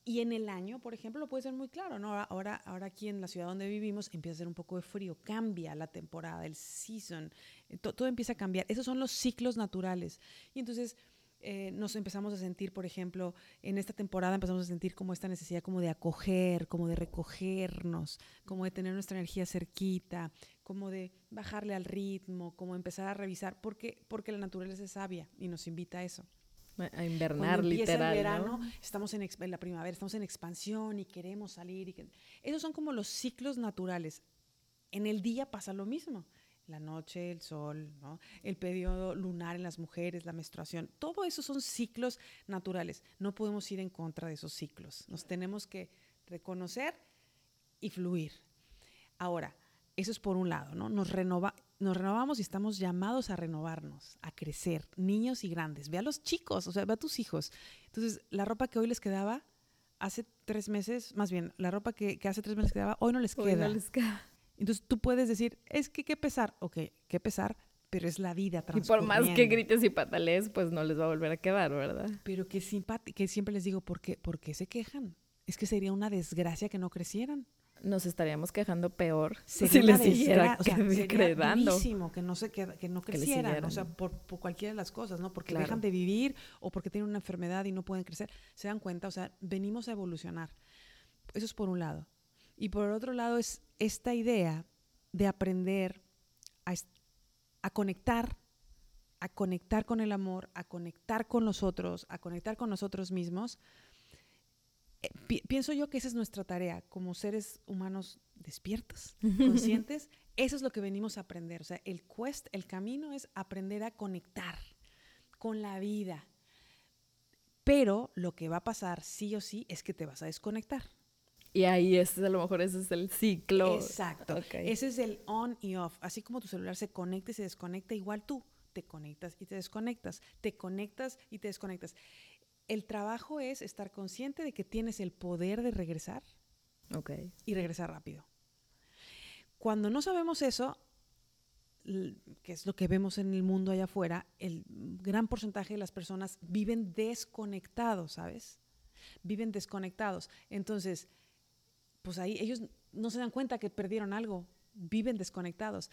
Y en el año, por ejemplo, lo puede ser muy claro, ¿no? Ahora, ahora aquí en la ciudad donde vivimos empieza a ser un poco de frío, cambia la temporada, el season, eh, todo empieza a cambiar. Esos son los ciclos naturales. Y entonces eh, nos empezamos a sentir, por ejemplo, en esta temporada empezamos a sentir como esta necesidad como de acoger, como de recogernos, como de tener nuestra energía cerquita, como de bajarle al ritmo, como empezar a revisar, porque, porque la naturaleza es sabia y nos invita a eso. A invernar, literal. El verano, estamos en, la primavera, estamos en expansión y queremos salir. Y esos son como los ciclos naturales. En el día pasa lo mismo. La noche, el sol, el periodo lunar en las mujeres, la menstruación. Todo eso son ciclos naturales. No podemos ir en contra de esos ciclos. Nos tenemos que reconocer y fluir. Ahora, eso es por un lado, ¿no? Nos renova, nos renovamos y estamos llamados a renovarnos, a crecer, niños y grandes. Ve a los chicos, o sea, ve a tus hijos. Entonces, la ropa que hoy les quedaba, hace tres meses, más bien, la ropa que, hace tres meses quedaba, hoy no les queda. No les queda. Entonces, tú puedes decir, es que qué pesar. Ok, qué pesar, pero es la vida Y por más que grites y patalees, pues no les va a volver a quedar, ¿verdad? Pero que, que siempre les digo, ¿por qué, ¿por qué se quejan? Es que sería una desgracia que no crecieran nos estaríamos quejando peor si les siguiera o sea, sería que no se que no crecieran, o sea, por, cualquiera de las cosas, ¿no? Porque dejan de vivir o porque tienen una enfermedad y no pueden crecer. Se dan cuenta, o sea, venimos a evolucionar. Eso es por un lado. Y por el otro lado es esta idea de aprender a, a conectar, a conectar con el amor, a conectar con los otros, a conectar con nosotros mismos eh, pienso yo que esa es nuestra tarea como seres humanos despiertos, conscientes. Eso es lo que venimos a aprender. O sea, el quest, el camino es aprender a conectar con la vida. Pero lo que va a pasar sí o sí es que te vas a desconectar. Y ahí es, a lo mejor ese es el ciclo. Exacto. Ese es el on y off. Así como tu celular se conecta y se desconecta, igual tú te conectas y te desconectas, te conectas y te desconectas el trabajo es estar consciente de que tienes el poder de regresar y regresar rápido. Cuando no sabemos eso, que es lo que vemos en el mundo allá afuera, el gran porcentaje de las personas viven desconectados, ¿sabes? Viven desconectados. Entonces, pues ahí ellos no se dan cuenta que perdieron algo, viven desconectados.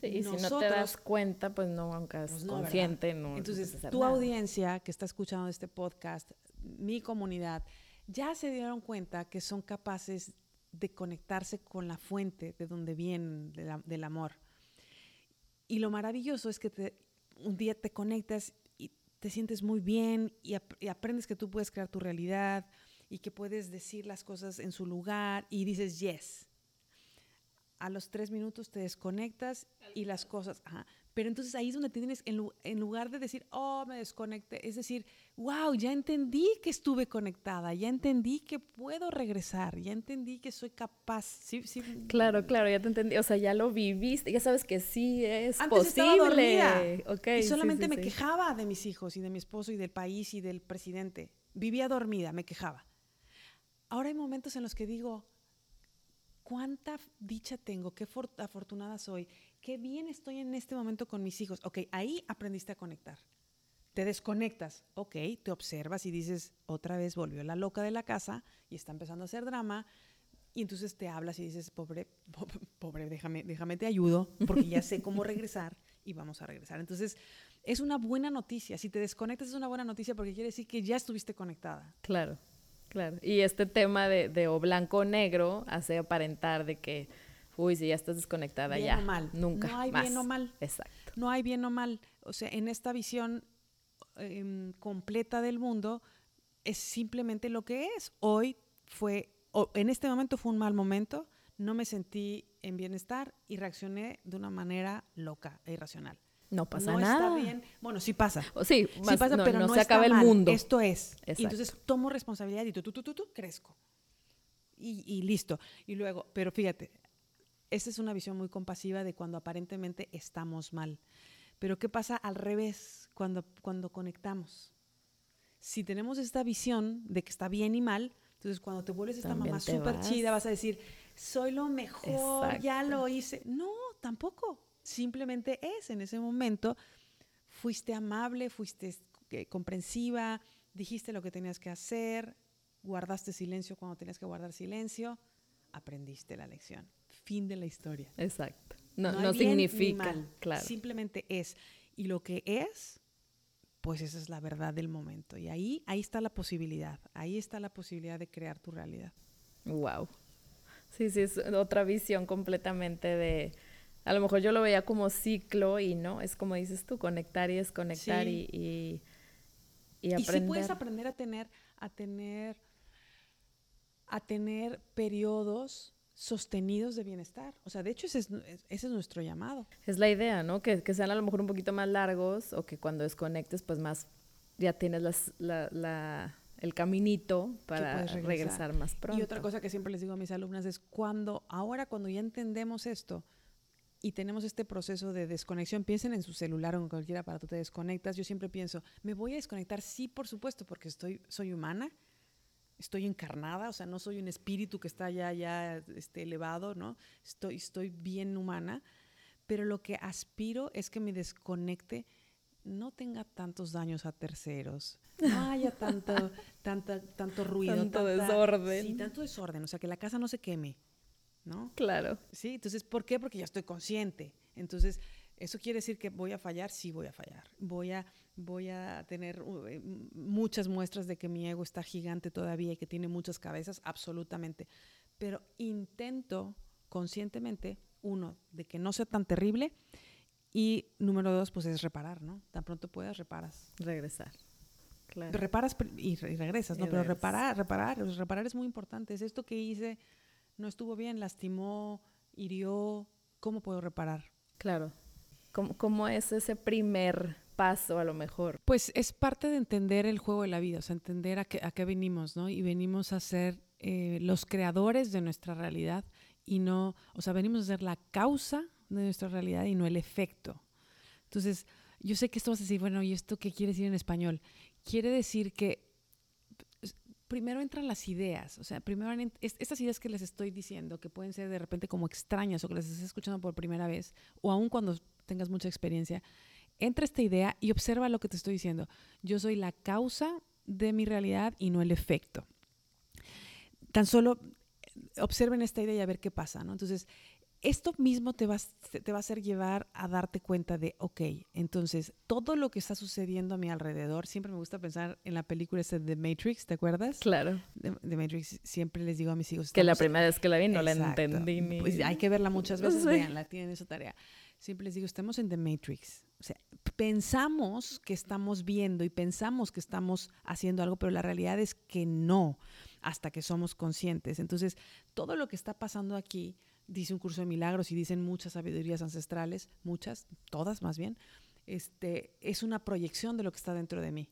Sí, y si no te das cuenta, pues no, aunque es pues consciente, no. Entonces, tu audiencia que está escuchando este podcast, mi comunidad, ya se dieron cuenta que son capaces de conectarse con la fuente de donde viene del amor. Y lo maravilloso es que un día te conectas y te sientes muy bien y, y aprendes que tú puedes crear tu realidad y que puedes decir las cosas en su lugar y dices yes a los tres minutos te desconectas y las cosas, ajá. Pero entonces ahí es donde tienes, en, lugar de decir, oh, me desconecté, es decir, wow, ya entendí que estuve conectada, ya entendí que puedo regresar, ya entendí que soy capaz. Sí, sí. Claro, claro, ya te entendí. O sea, ya lo viviste, ya sabes que sí es Antes posible. Estaba Okay, y solamente me quejaba de mis hijos y de mi esposo y del país y del presidente. Vivía dormida, me quejaba. Ahora hay momentos en los que digo, cuánta dicha tengo, qué afortunada soy, qué bien estoy en este momento con mis hijos. Ok, ahí aprendiste a conectar. Te desconectas, ok, te observas y dices, otra vez volvió la loca de la casa y está empezando a hacer drama. Y entonces te hablas y dices, pobre, pobre, déjame, déjame te ayudo, porque ya sé cómo regresar y vamos a regresar. Entonces, es una buena noticia. Si te desconectas es una buena noticia porque quiere decir que ya estuviste conectada. Claro. Claro. Y este tema de, de o blanco o negro hace aparentar de que, uy, si ya estás desconectada bien ya. O mal. Nunca. No hay bien o mal. Exacto. No hay bien o mal. O sea, en esta visión em, completa del mundo, es simplemente lo que es. Hoy fue, o en este momento fue un mal momento, no me sentí en bienestar y reaccioné de una manera loca e irracional. No pasa no nada. Está bien. Bueno, sí pasa. sí, sí pasa, pero no, se acaba el mundo. Esto es. Y entonces tomo responsabilidad y tú, tú, tú, tú, tú crezco. Y, y, listo. Y luego, pero fíjate, esa es una visión muy compasiva de cuando aparentemente estamos mal. Pero ¿qué pasa al revés cuando, cuando conectamos? Si tenemos esta visión de que está bien y mal, entonces cuando te vuelves esta mamá súper chida, vas a decir, soy lo mejor, ya lo hice. No, tampoco simplemente es en ese momento. Fuiste amable, fuiste eh, comprensiva, dijiste lo que tenías que hacer, guardaste silencio cuando tenías que guardar silencio, aprendiste la lección. Fin de la historia. Exacto. No, significa, claro. Simplemente es. Y lo que es, pues esa es la verdad del momento. Y ahí, ahí está la posibilidad. Ahí está la posibilidad de crear tu realidad. Wow. Sí, sí, es otra visión completamente de, a lo mejor yo lo veía como ciclo y no, es como dices tú, conectar y desconectar y, y, y, aprender. Y sí puedes aprender a tener, a tener, a tener periodos sostenidos de bienestar. O sea, de hecho ese es, ese es nuestro llamado. Es la idea, ¿no? Que, que, sean a lo mejor un poquito más largos o que cuando desconectes pues más, ya tienes las, la, la el caminito para regresar. regresar. más pronto. Y otra cosa que siempre les digo a mis alumnas es cuando, ahora cuando ya entendemos esto, y tenemos este proceso de desconexión, piensen en su celular o en cualquier aparato, te desconectas, yo siempre pienso, ¿me voy a desconectar? Sí, por supuesto, porque estoy, soy humana, estoy encarnada, o sea, no soy un espíritu que está ya, ya este, elevado, ¿no? Estoy, estoy bien humana, pero lo que aspiro es que me desconecte no tenga tantos daños a terceros, no haya tanto, tanto, tanto ruido, tanto desorden. Sí, tanto desorden, o sea, que la casa no se queme, ¿no? Claro. Sí, entonces, ¿por qué? Porque ya estoy consciente. Entonces, ¿eso quiere decir que voy a fallar? Sí, voy a fallar. Voy a, voy a tener uh, eh, muchas muestras de que mi ego está gigante todavía y que tiene muchas cabezas, absolutamente. Pero intento conscientemente, uno, de que no sea tan terrible y número dos, pues es reparar, ¿no? Tan pronto puedas, reparas. Regresar. Claro. Reparas y, regresas, ¿no? Pero reparar, reparar, reparar es muy importante. Es esto que hice no estuvo bien, lastimó, hirió, ¿cómo puedo reparar? Claro. ¿Cómo, es ese primer paso a lo mejor? Pues es parte de entender el juego de la vida, o sea, entender a qué, a qué venimos, ¿no? Y venimos a ser eh, los creadores de nuestra realidad y no, o sea, venimos a ser la causa de nuestra realidad y no el efecto. Entonces, yo sé que esto vas a decir, bueno, ¿y esto qué quiere decir en español? Quiere decir que primero entran las ideas, o sea, primero estas ideas que les estoy diciendo, que pueden ser de repente como extrañas o que las estás escuchando por primera vez, o aún cuando tengas mucha experiencia, entra esta idea y observa lo que te estoy diciendo. Yo soy la causa de mi realidad y no el efecto. Tan solo observen esta idea y a ver qué pasa, ¿no? Entonces, esto mismo te va, te va a hacer llevar a darte cuenta de, ok, entonces todo lo que está sucediendo a mi alrededor, siempre me gusta pensar en la película esa de The Matrix, ¿te acuerdas? Claro. The, Matrix, siempre les digo a mis hijos. Que la primera vez que la vi no la entendí. Ni... Pues hay que verla muchas veces, veanla, tienen esa tarea. Siempre les digo, estamos en The Matrix. O sea, pensamos que estamos viendo y pensamos que estamos haciendo algo, pero la realidad es que no, hasta que somos conscientes. Entonces, todo lo que está pasando aquí dice un curso de milagros y dicen muchas sabidurías ancestrales, muchas, todas más bien, este, es una proyección de lo que está dentro de mí.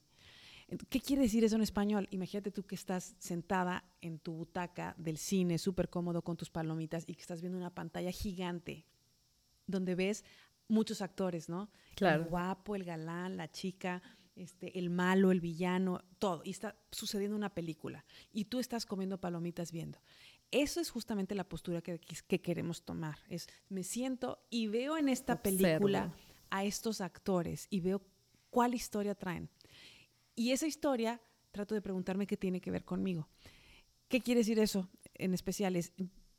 ¿Qué quiere decir eso en español? Imagínate tú que estás sentada en tu butaca del cine, súper cómodo con tus palomitas y que estás viendo una pantalla gigante donde ves muchos actores, ¿no? Claro. El guapo, el galán, la chica, este, el malo, el villano, todo. Y está sucediendo una película. Y tú estás comiendo palomitas viendo. Eso es justamente la postura que, que queremos tomar. Es, me siento y veo en esta película a estos actores y veo cuál historia traen. Y esa historia, trato de preguntarme qué tiene que ver conmigo. ¿Qué quiere decir eso en especial? Es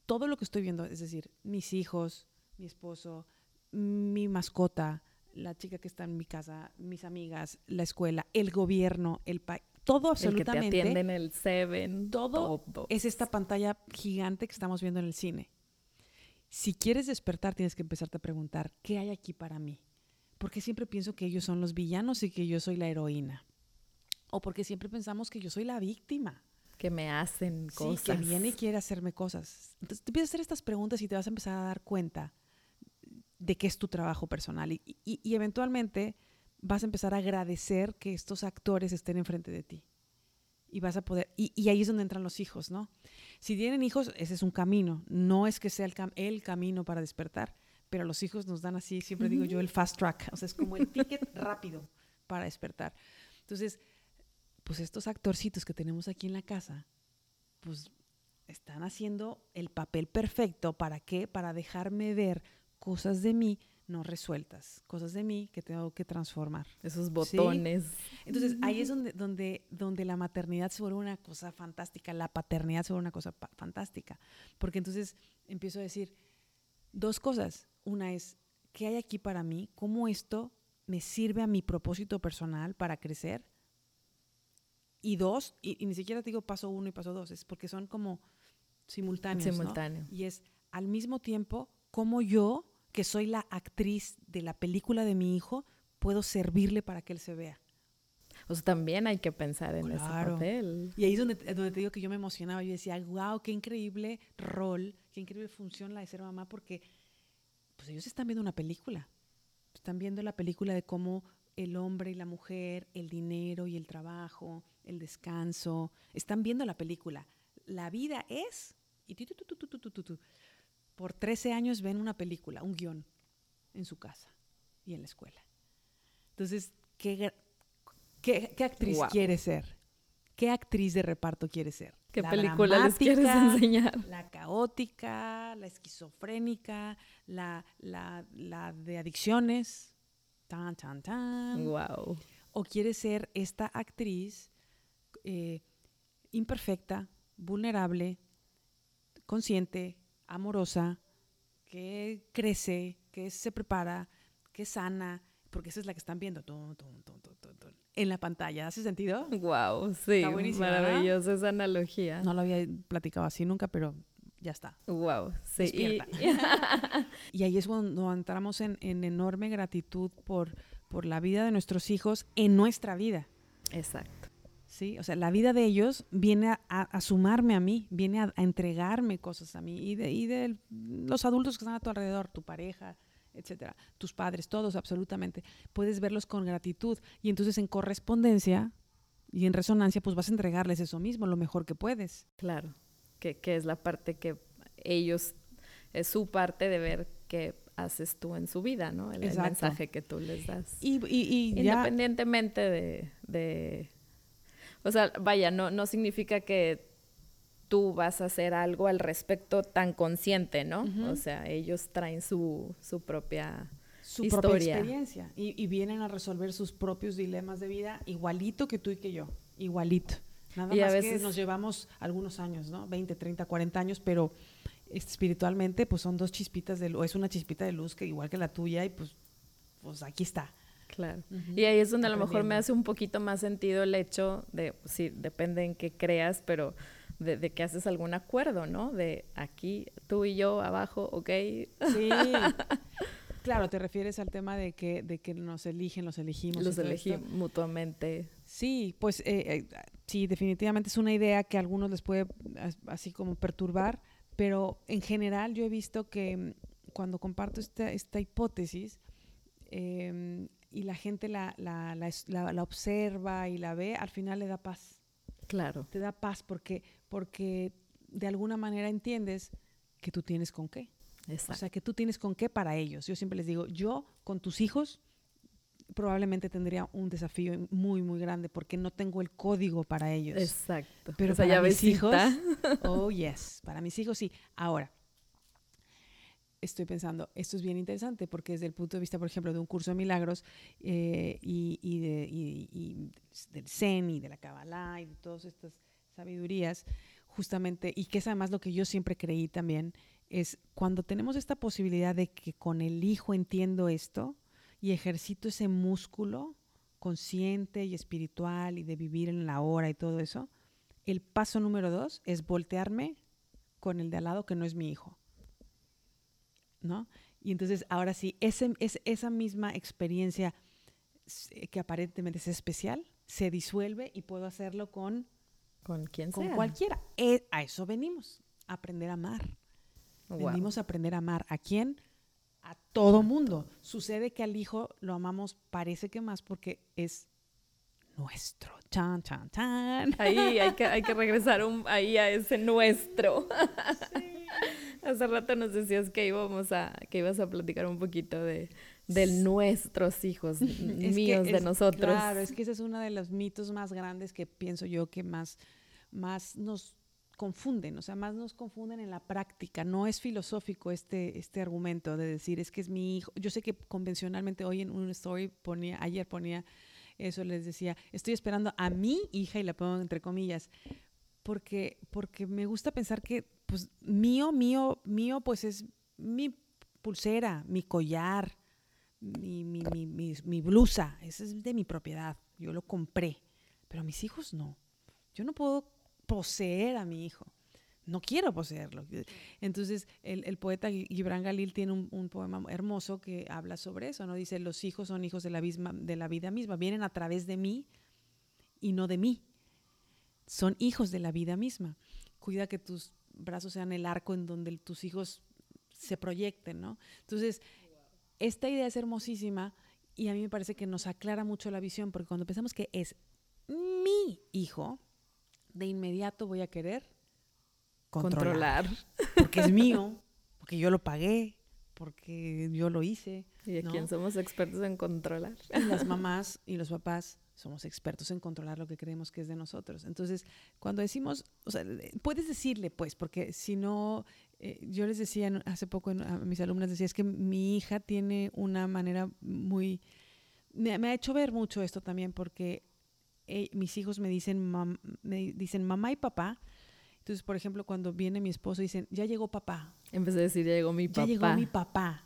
todo lo que estoy viendo, es decir, mis hijos, mi esposo, mi mascota, la chica que está en mi casa, mis amigas, la escuela, el gobierno, el país, todo absolutamente. El que te atienden el Seven. Todo, es esta pantalla gigante que estamos viendo en el cine. Si quieres despertar, tienes que empezarte a preguntar, ¿qué hay aquí para mí? Porque siempre pienso que ellos son los villanos y que yo soy la heroína. O porque siempre pensamos que yo soy la víctima. Que me hacen cosas. que viene y quiere hacerme cosas. Entonces, te empiezas a hacer estas preguntas y te vas a empezar a dar cuenta de qué es tu trabajo personal. Y, y, eventualmente vas a empezar a agradecer que estos actores estén enfrente de ti. Y vas a poder, y, y, ahí es donde entran los hijos, ¿no? Si tienen hijos, ese es un camino. No es que sea el, el camino para despertar, pero los hijos nos dan así, siempre digo yo, el fast track. O sea, es como el ticket rápido para despertar. Entonces, pues estos actorcitos que tenemos aquí en la casa, pues están haciendo el papel perfecto. ¿Para qué? Para dejarme ver cosas de mí no resueltas, cosas de mí que tengo que transformar. Esos botones. Entonces ahí es donde, donde, donde la maternidad se vuelve una cosa fantástica, la paternidad se vuelve una cosa fantástica. Porque entonces empiezo a decir dos cosas. Una es, ¿qué hay aquí para mí? ¿Cómo esto me sirve a mi propósito personal para crecer? Y dos, y, ni siquiera digo paso uno y paso dos, es porque son como simultáneos. Simultáneo. Y es al mismo tiempo, cómo yo que soy la actriz de la película de mi hijo, puedo servirle para que él se vea. O sea, también hay que pensar en ese papel. Y ahí es donde, donde, te digo que yo me emocionaba. Yo decía, wow, qué increíble rol, qué increíble función la de ser mamá, porque pues ellos están viendo una película. Están viendo la película de cómo el hombre y la mujer, el dinero y el trabajo, el descanso, están viendo la película. La vida es... Y tu, tu, por 13 años ven una película, un guion, en su casa y en la escuela. Entonces, ¿qué, qué, actriz quiere ser? ¿Qué actriz de reparto quiere ser? ¿Qué película les quieres enseñar? La caótica, la esquizofrénica, la, la, la de adicciones. Tan, tan, tan. Wow. O quiere ser esta actriz eh, imperfecta, vulnerable, consciente, amorosa, que crece, que se prepara, que sana, porque esa es la que están viendo en la pantalla. ¿Hace sentido? Wow, sí, maravillosa esa analogía. No lo había platicado así nunca, pero ya está. Wow, sí. Y, y, ahí es cuando entramos en, en enorme gratitud por, por la vida de nuestros hijos en nuestra vida. Exacto. ¿Sí? O sea, la vida de ellos viene a, sumarme a mí, viene a, entregarme cosas a mí y de, y de los adultos que están a tu alrededor, tu pareja, etcétera, tus padres, todos absolutamente. Puedes verlos con gratitud y entonces en correspondencia y en resonancia, pues vas a entregarles eso mismo, lo mejor que puedes. Claro, que, que es la parte que ellos, es su parte de ver qué haces tú en su vida, ¿no? El, mensaje que tú les das. Y, y, Independientemente de o sea, vaya, no, no significa que tú vas a hacer algo al respecto tan consciente, ¿no? O sea, ellos traen su, su propia su propia experiencia y, y, vienen a resolver sus propios dilemas de vida igualito que tú y que yo, igualito. Nada más que nos llevamos algunos años, ¿no? 20, 30, 40 años, pero espiritualmente pues son dos chispitas de luz, es una chispita de luz que igual que la tuya y pues, pues aquí está. Claro. Y ahí es donde a lo mejor me hace un poquito más sentido el hecho de, sí, depende en qué creas, pero de, que haces algún acuerdo, ¿no? De aquí, tú y yo, abajo, ok. Sí. claro, te refieres al tema de que, de que nos eligen, los elegimos. Los elegimos mutuamente. Sí, pues eh, eh, sí, definitivamente es una idea que a algunos les puede así como perturbar, Pero en general yo he visto que mm, cuando comparto esta, esta hipótesis em, y la gente la, la, la, la, observa y la ve, al final le da paz. Claro. Te da paz porque, porque de alguna manera entiendes que tú tienes con qué. Exacto. O sea, que tú tienes con qué para ellos. Yo siempre les digo, yo con tus hijos probablemente tendría un desafío muy, muy grande porque no tengo el código para ellos. Exacto. Pero para mis hijos, oh yes, para mis hijos sí. Ahora, estoy pensando, esto es bien interesante porque desde el punto de vista, por ejemplo, de un curso de milagros eh, y, de, del Zen y de la Kabbalah y de todas estas sabidurías, justamente, y que es además lo que yo siempre creí también, es cuando tenemos esta posibilidad de que con el hijo entiendo esto y ejercito ese músculo consciente y espiritual y de vivir en la hora y todo eso, el paso número dos es voltearme con el de al lado que no es mi hijo. ¿No? Y entonces ahora sí, ese, es, esa misma experiencia que aparentemente es especial, se disuelve y puedo hacerlo con, con quien con cualquiera. E, a eso venimos, a aprender a amar. Venimos a aprender a amar. ¿A quién? A todo mundo. Sucede que al hijo lo amamos, parece que más porque es nuestro. Chan, chan, chan. Ahí hay que, hay que regresar un, ahí a ese nuestro. Hace rato nos decías que íbamos a, que ibas a platicar un poquito de, de nuestros hijos, míos, de nosotros. Claro, es que ese es uno de los mitos más grandes que pienso yo que más, más nos confunden, o sea, más nos confunden en la práctica. No es filosófico este, este argumento de decir, es que es mi hijo. Yo sé que convencionalmente hoy en un story ponía, ayer ponía eso, les decía, estoy esperando a mi hija y la pongo entre comillas, porque, porque me gusta pensar que, pues, mío, mío, mío, pues es mi pulsera, mi collar, mi, mi, mi, mi, blusa, ese es de mi propiedad, yo lo compré, pero mis hijos no. Yo no puedo poseer a mi hijo. No quiero poseerlo. Entonces, el, poeta Gibran Galil tiene un, poema hermoso que habla sobre eso, ¿no? Dice, los hijos son hijos de la vida misma, vienen a través de mí y no de mí. Son hijos de la vida misma. Cuida que tus brazos sean el arco en donde tus hijos se proyecten, ¿no? Entonces, esta idea es hermosísima y a mí me parece que nos aclara mucho la visión, porque cuando pensamos que es mi hijo, de inmediato voy a querer controlar. Porque es mío, porque yo lo pagué, porque yo lo hice. Y de quién somos expertos en controlar. las mamás y los papás somos expertos en controlar lo que creemos que es de nosotros. Entonces, cuando decimos, o sea, puedes decirle, pues, porque si no, eh, yo les decía hace poco a mis alumnas, decía, es que mi hija tiene una manera muy, me, me ha hecho ver mucho esto también, porque eh, mis hijos me dicen, me dicen mamá y papá. Entonces, por ejemplo, cuando viene mi esposo, dicen, ya llegó papá. Vez de decir, ya llegó mi papá. Ya llegó mi papá.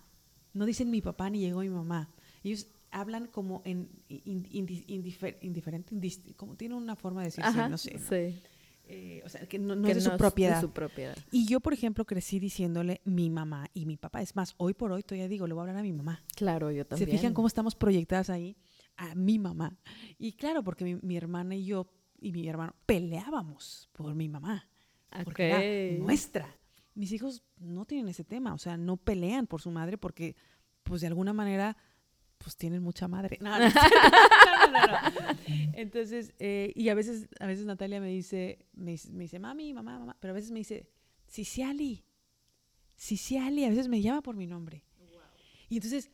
No dicen mi papá ni llegó mi mamá. Ellos hablan como en indiferente, como tienen una forma de decirse, no sé. Sí. Eh, o sea, que no, es, de su propiedad. su propiedad. Y yo, por ejemplo, crecí diciéndole mi mamá y mi papá. Es más, hoy por hoy todavía digo, le voy a hablar a mi mamá. Claro, yo también. ¿Se fijan cómo estamos proyectadas ahí? a mi mamá. Y claro, porque mi, hermana y yo y mi hermano peleábamos por mi mamá. Porque era nuestra. Mis hijos no tienen ese tema, o sea, no pelean por su madre porque, pues de alguna manera, pues tienen mucha madre. No, no, no, Entonces, eh, y a veces, a veces Natalia me dice, me, dice, mami, mamá, mamá, pero a veces me dice, Ciciali, Ciciali, a veces me llama por mi nombre. Y entonces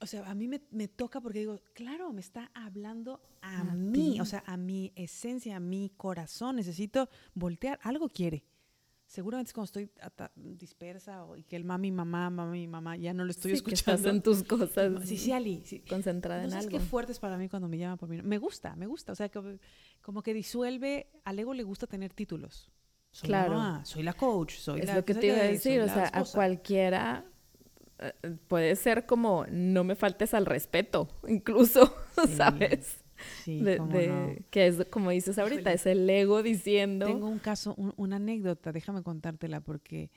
o sea, a mí me, me, toca porque digo, claro, me está hablando a, mí, o sea, a mi esencia, a mi corazón. Necesito voltear, algo quiere. Seguramente es cuando estoy dispersa o, y que el mami, mamá, mami, mamá, ya no lo estoy escuchando. Que en tus cosas. Sí, sí, Ali. Sí. Concentrada en algo. Es que fuerte es para mí cuando me llama por mí. Me gusta, me gusta. O sea, como, que disuelve, al ego le gusta tener títulos. Soy claro. La soy la coach, soy es la. lo que te iba a decir, o sea, a cualquiera eh, puede ser como no me faltes al respeto, incluso, ¿sabes? Sí, de, que es como dices ahorita, es el ego diciendo. Tengo un caso, una anécdota, déjame contártela porque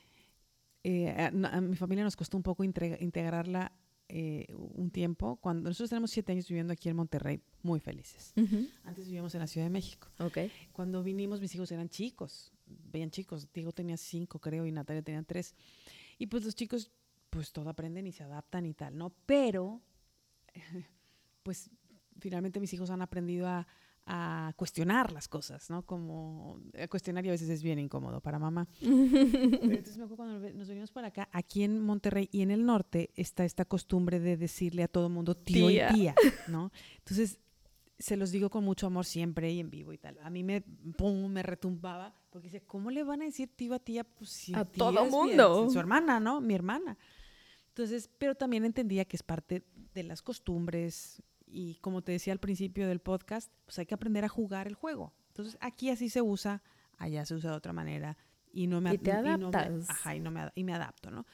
eh, a, mi familia nos costó un poco integrarla eh, un tiempo. Cuando nosotros tenemos siete años viviendo aquí en Monterrey, muy felices. Antes vivíamos en la Ciudad de México. Okay. Cuando vinimos, mis hijos eran chicos. bien chicos. Diego tenía cinco, creo, y Natalia tenía tres. Y pues los chicos, pues todo aprenden y se adaptan y tal, ¿no? Pero, pues finalmente mis hijos han aprendido a, a cuestionar las cosas, ¿no? Como a cuestionar y a veces es bien incómodo para mamá. Pero entonces me acuerdo cuando nos venimos para acá, aquí en Monterrey y en el norte está esta costumbre de decirle a todo mundo tío y tía, ¿no? Entonces se los digo con mucho amor siempre y en vivo y tal. A mí me, pum, me retumbaba porque dice, ¿cómo le van a decir tío a tía? Pues si a tía todo es mundo. mi- su hermana, ¿no? Mi hermana. Entonces, pero también entendía que es parte de las costumbres y como te decía al principio del podcast, pues hay que aprender a jugar el juego. Entonces, aquí así se usa, allá se usa de otra manera y no me Y te no me- adaptas. ajá, y, no me, y me adapto, ¿no?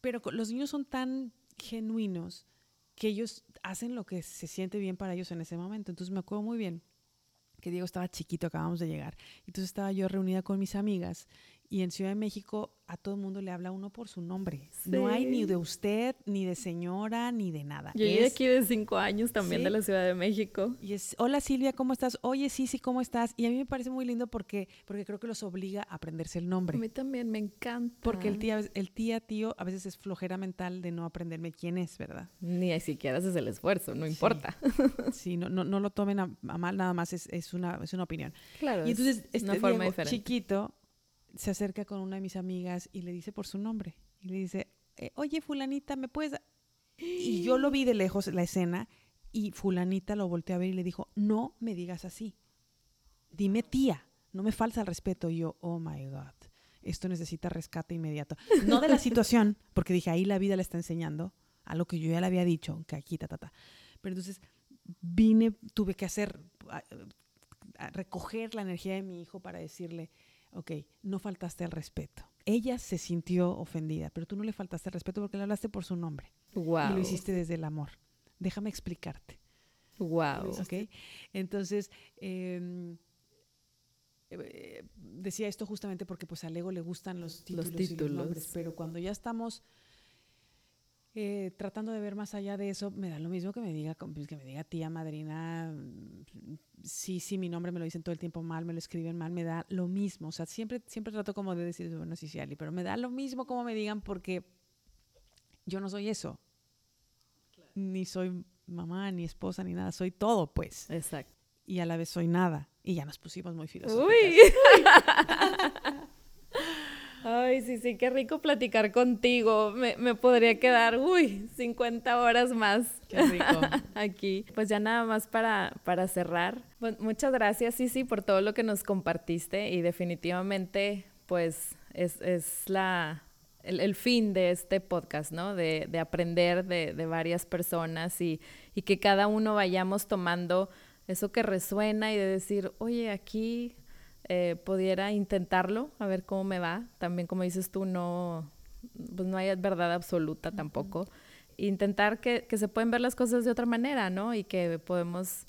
Pero los niños son tan genuinos que ellos hacen lo que se siente bien para ellos en ese momento. Entonces me acuerdo muy bien que Diego estaba chiquito, acabamos de llegar. Entonces estaba yo reunida con mis amigas y en Ciudad de México a todo el mundo le habla uno por su nombre. No hay ni de usted, ni de señora, ni de nada. Yo Es- aquí de cinco años también Sí. de la Ciudad de México. y es, hola Silvia, ¿cómo estás? Oye, sí, sí, ¿cómo estás? Y a mí me parece muy lindo porque, porque creo que los obliga a aprenderse el A nombre. mí también me encanta. Porque el tía, el tía, tío, a veces es flojera mental de no aprenderme quién es, ¿verdad? Ni siquiera haces el esfuerzo, no Sí. importa. Sí, no, no, no lo tomen a, a mal, nada más es, es, una, es una opinión. Claro, Y es entonces este una forma Diego, diferente. chiquito se acerca con una de mis amigas y le dice por su nombre. Y le dice, eh, oye, fulanita, ¿me puedes...? dar?" Y yo lo vi de lejos, la escena, y fulanita lo volteó a ver y le dijo, no me digas así. Dime tía, no me falta el respeto. Y yo, oh my God, esto necesita rescate inmediato. No de la situación, porque dije, ahí la vida le está enseñando a lo que yo ya le había dicho, que aquí, ta, ta, ta. Pero entonces vine, tuve que hacer, recoger la energía de mi hijo para decirle, ok, no faltaste al respeto. Ella se sintió ofendida, pero tú no le faltaste al respeto porque le hablaste por su nombre. Wow. Y lo hiciste desde el amor. Déjame explicarte. Wow. ¿ok? Entonces, eh, eh, decía esto justamente porque pues al ego le gustan los títulos, y los títulos. nombres, pero cuando ya estamos eh, tratando de ver más allá de eso, me da lo mismo que me diga com- que me diga tía, madrina, mm, sí, sí, mi nombre me lo dicen todo el tiempo mal, me lo escriben mal, me da lo mismo, o sea, siempre, siempre trato como de decir, bueno, sí, sí, Ali, pero me da lo mismo como me digan porque yo no soy eso, ni soy mamá, ni esposa, ni nada, soy todo, pues Exacto. y a la vez soy nada. Y ya nos pusimos muy filosóficas. Uy. Ay, sí, sí, qué rico platicar contigo. Me, me podría quedar, uy, 50 horas más Qué rico. aquí. Pues ya nada más para, para cerrar. Pues muchas gracias, Sisi, por todo lo que nos compartiste y definitivamente, pues, es, es la, el, el fin de este podcast, ¿no? De, de aprender de, de varias personas y, y que cada uno vayamos tomando eso que resuena y de decir, oye, aquí eh, pudiera intentarlo, a ver cómo me va. También, como dices tú, no, pues no hay verdad absoluta tampoco. Intentar que, que se pueden ver las cosas de otra manera, ¿no? Y que podemos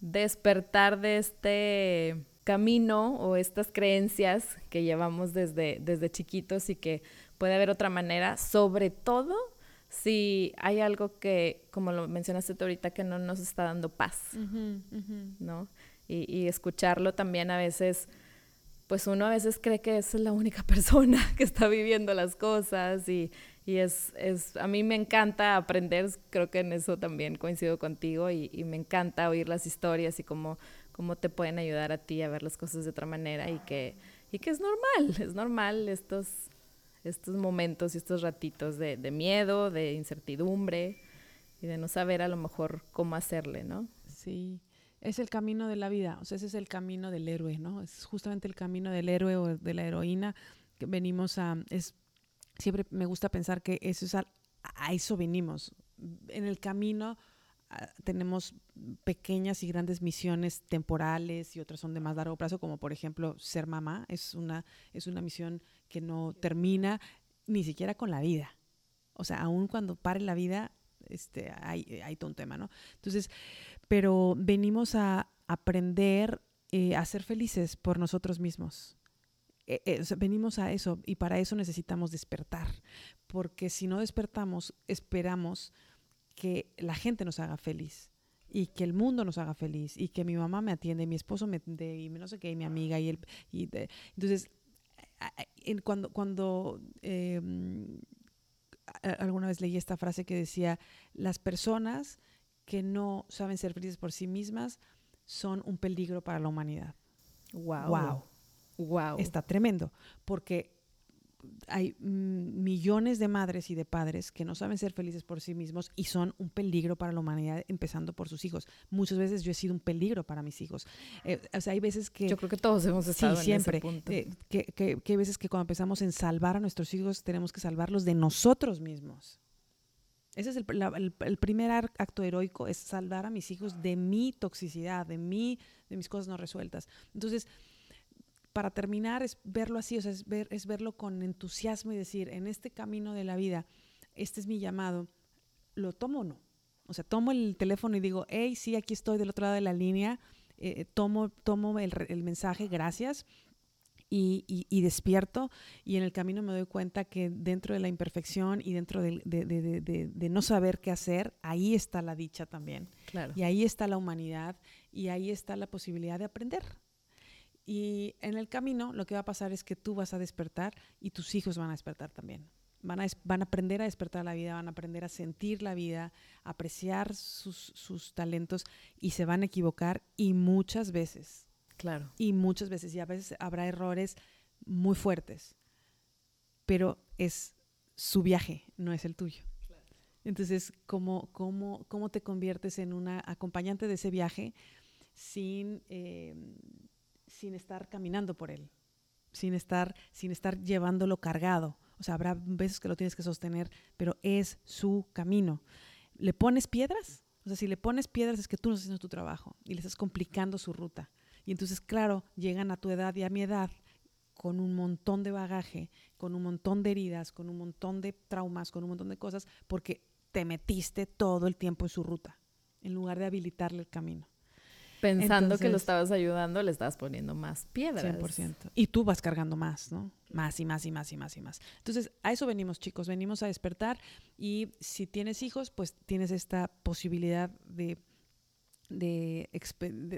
despertar de este camino o estas creencias que llevamos desde, desde chiquitos y que puede haber otra manera, sobre todo si hay algo que, como lo mencionaste tú ahorita, que no nos está dando paz. ¿no? Y, y escucharlo también a veces, pues uno a veces cree que es la única persona que está viviendo las cosas y, y es, es, a mí me encanta aprender, creo que en eso también coincido contigo y, me encanta oír las historias y cómo, cómo te pueden ayudar a ti a ver las cosas de otra manera y que, y que es normal, es normal estos, estos momentos y estos ratitos de, de miedo, de incertidumbre y de no saber a lo mejor cómo hacerle, ¿no? Sí, es el camino de la vida, o sea, ese es el camino del héroe, ¿no? Es justamente el camino del héroe o de la heroína que venimos a, es, siempre me gusta pensar que eso es a, a eso venimos. En el camino ah, tenemos pequeñas y grandes misiones temporales y otras son de más largo plazo, como por ejemplo ser mamá, es una, es una misión que no termina ni siquiera con la vida. O sea, aun cuando pare la vida, este, hay, hay todo un tema, ¿no? Entonces, pero venimos a aprender eh, a ser felices por nosotros mismos. Eh, eh, venimos a eso y para eso necesitamos despertar, porque si no despertamos, esperamos que la gente nos haga feliz. y que el mundo nos haga feliz y que mi mamá me atiende, mi esposo me atiende y no sé qué, y mi amiga y el y entonces cuando cuando em, alguna vez leí esta frase que decía las personas que no saben ser felices por sí mismas son un peligro para la humanidad. Wow. Wow. Wow. Está tremendo porque hay millones de madres y de padres que no saben ser felices por sí mismos y son un peligro para la humanidad, empezando por sus hijos. Muchas veces yo he sido un peligro para mis hijos. Eh, o sea, hay veces que... Yo creo que todos hemos estado sí, siempre, eh, que, que, que hay veces que cuando pensamos en salvar a nuestros hijos, tenemos que salvarlos de nosotros mismos. Ese es el, primer acto heroico, es salvar a mis hijos de mi toxicidad, de, mi, de mis cosas no resueltas. Entonces, para terminar es verlo así, o sea, es, ver, es verlo con entusiasmo y decir, en este camino de la vida, este es mi llamado, ¿lo tomo o no? O sea, tomo el teléfono y digo, hey, sí, aquí estoy del otro lado de la línea, eh, tomo, tomo el, mensaje, gracias, y, y, despierto, y en el camino me doy cuenta que dentro de la imperfección y dentro de, de, de, de, no saber qué hacer, ahí está la dicha también. Claro. Y ahí está la humanidad, y ahí está la posibilidad de aprender. Y en el camino lo que va a pasar es que tú vas a despertar y tus hijos van a despertar también. Van a, van a aprender a despertar la vida, van a aprender a sentir la vida, apreciar sus, sus talentos y se van a equivocar y muchas veces. Claro. Y muchas veces, y a veces habrá errores muy fuertes, pero es su viaje, no es el tuyo. Entonces, ¿cómo, cómo, ¿cómo te conviertes en una acompañante de ese viaje sin... Eh, sin estar caminando por él, sin estar, sin estar llevándolo cargado. O sea, habrá veces que lo tienes que sostener, pero es su camino. ¿Le pones piedras? O sea, si le pones piedras es que tú no estás haciendo tu trabajo y le estás complicando su ruta. Y entonces, claro, llegan a tu edad y a mi edad con un montón de bagaje, con un montón de heridas, con un montón de traumas, con un montón de cosas, porque te metiste todo el tiempo en su ruta, en lugar de habilitarle el camino pensando que lo estabas ayudando, le estabas poniendo más piedras. 100%. Y tú vas cargando más, ¿no? Más y más y más y más y más. Entonces, a eso venimos, chicos. Venimos a despertar y si tienes hijos, pues tienes esta posibilidad de de,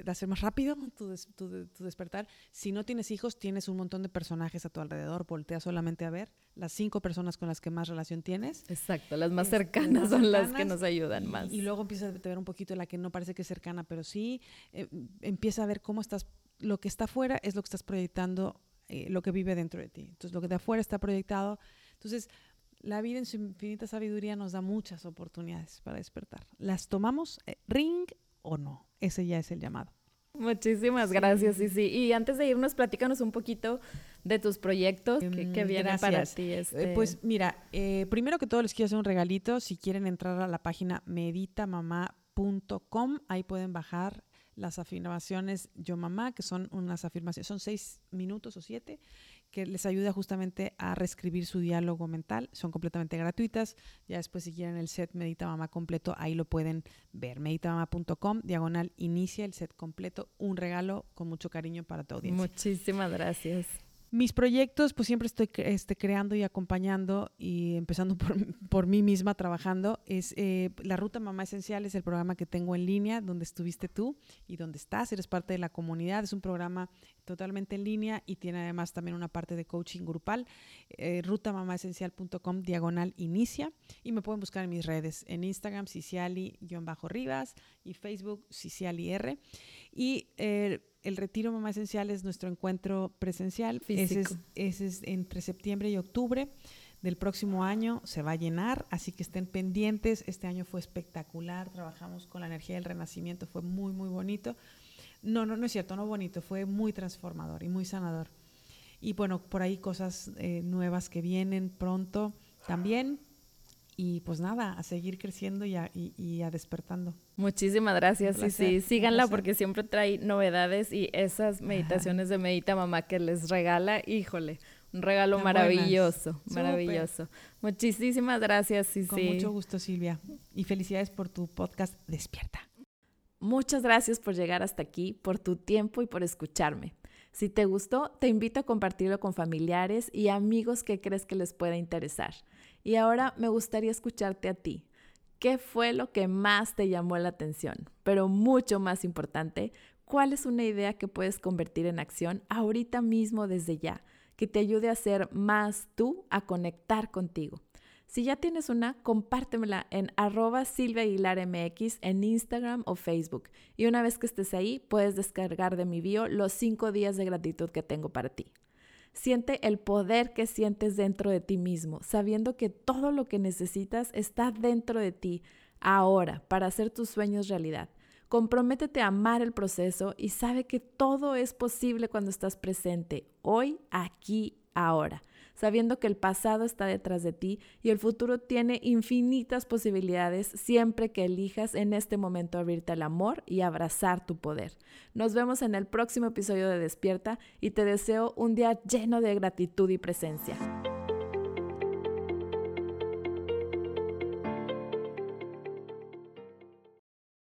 hacer más rápido tu, tu, despertar. Si no tienes hijos, tienes un montón de personajes a tu alrededor, voltea solamente a ver las cinco personas con las que más relación tienes. Exacto, las más cercanas son las que nos ayudan más. Y, luego empiezas a ver un poquito la que no parece que es cercana, pero sí, eh, empieza a ver cómo estás, lo que está afuera es lo que estás proyectando, eh, lo que vive dentro de ti. Entonces, lo que de afuera está proyectado. Entonces, la vida en su infinita sabiduría nos da muchas oportunidades para despertar. Las tomamos, eh, ring o no. Ese ya es el llamado. Muchísimas gracias, sí. sí. Y antes de irnos, platícanos un poquito de tus proyectos que, mm, vienen para ti. Eh, este... Pues mira, eh, primero que todo les quiero hacer un regalito. Si quieren entrar a la página meditamamá.com, ahí pueden bajar las afirmaciones Yo Mamá, que son unas afirmaciones, son seis minutos o siete, que les ayuda justamente a reescribir su diálogo mental. Son completamente gratuitas. Ya después si quieren el set Medita Mamá completo, ahí lo pueden ver. Meditamama.com, diagonal, inicia el set completo. Un regalo con mucho cariño para tu audiencia. Muchísimas gracias. Mis proyectos, pues siempre estoy este, creando y acompañando y empezando por, por mí misma trabajando. Es eh, La Ruta Mamá Esencial es el programa que tengo en línea, donde estuviste tú y donde estás, eres parte de la comunidad. Es un programa totalmente en línea y tiene además también una parte de coaching grupal. Eh, rutamamaesencial.com diagonal inicia y me pueden buscar en mis redes, en Instagram, Ciciali-Rivas y Facebook, Ciciali R. Y eh, el retiro Mamá Esencial es nuestro encuentro presencial. Ese es, entre septiembre y octubre del próximo año. Se va a llenar, así que estén pendientes. Este año fue espectacular. Trabajamos con la energía del renacimiento. Fue muy, muy bonito. No, no, no es cierto, no bonito. Fue muy transformador y muy sanador. Y bueno, por ahí cosas eh, nuevas que vienen pronto también. Y pues nada, a seguir creciendo y a, y, a despertando. Muchísimas gracias. sí, sí, síganla porque siempre trae novedades y esas meditaciones de Medita Mamá que les regala, híjole, un regalo maravilloso, maravilloso. Muchísimas gracias, sí, Con mucho gusto, Silvia. Y felicidades por tu podcast Despierta. Muchas gracias por llegar hasta aquí, por tu tiempo y por escucharme. Si te gustó, te invito a compartirlo con familiares y amigos que crees que les pueda interesar. Y ahora me gustaría escucharte a ti. ¿Qué fue lo que más te llamó la atención? Pero mucho más importante, ¿cuál es una idea que puedes convertir en acción ahorita mismo desde ya, que te ayude a ser más tú, a conectar contigo? Si ya tienes una, compártemela en arroba Silvia en Instagram o Facebook. Y una vez que estés ahí, puedes descargar de mi bio los cinco días de gratitud que tengo para ti. Siente el poder que sientes dentro de ti mismo, sabiendo que todo lo que necesitas está dentro de ti ahora para hacer tus sueños realidad. Comprométete a amar el proceso y sabe que todo es posible cuando estás presente, hoy, aquí, ahora, sabiendo que el pasado está detrás de ti y el futuro tiene infinitas posibilidades siempre que elijas en este momento abrirte al amor y abrazar tu poder. Nos vemos en el próximo episodio de Despierta y te deseo un día lleno de gratitud y presencia.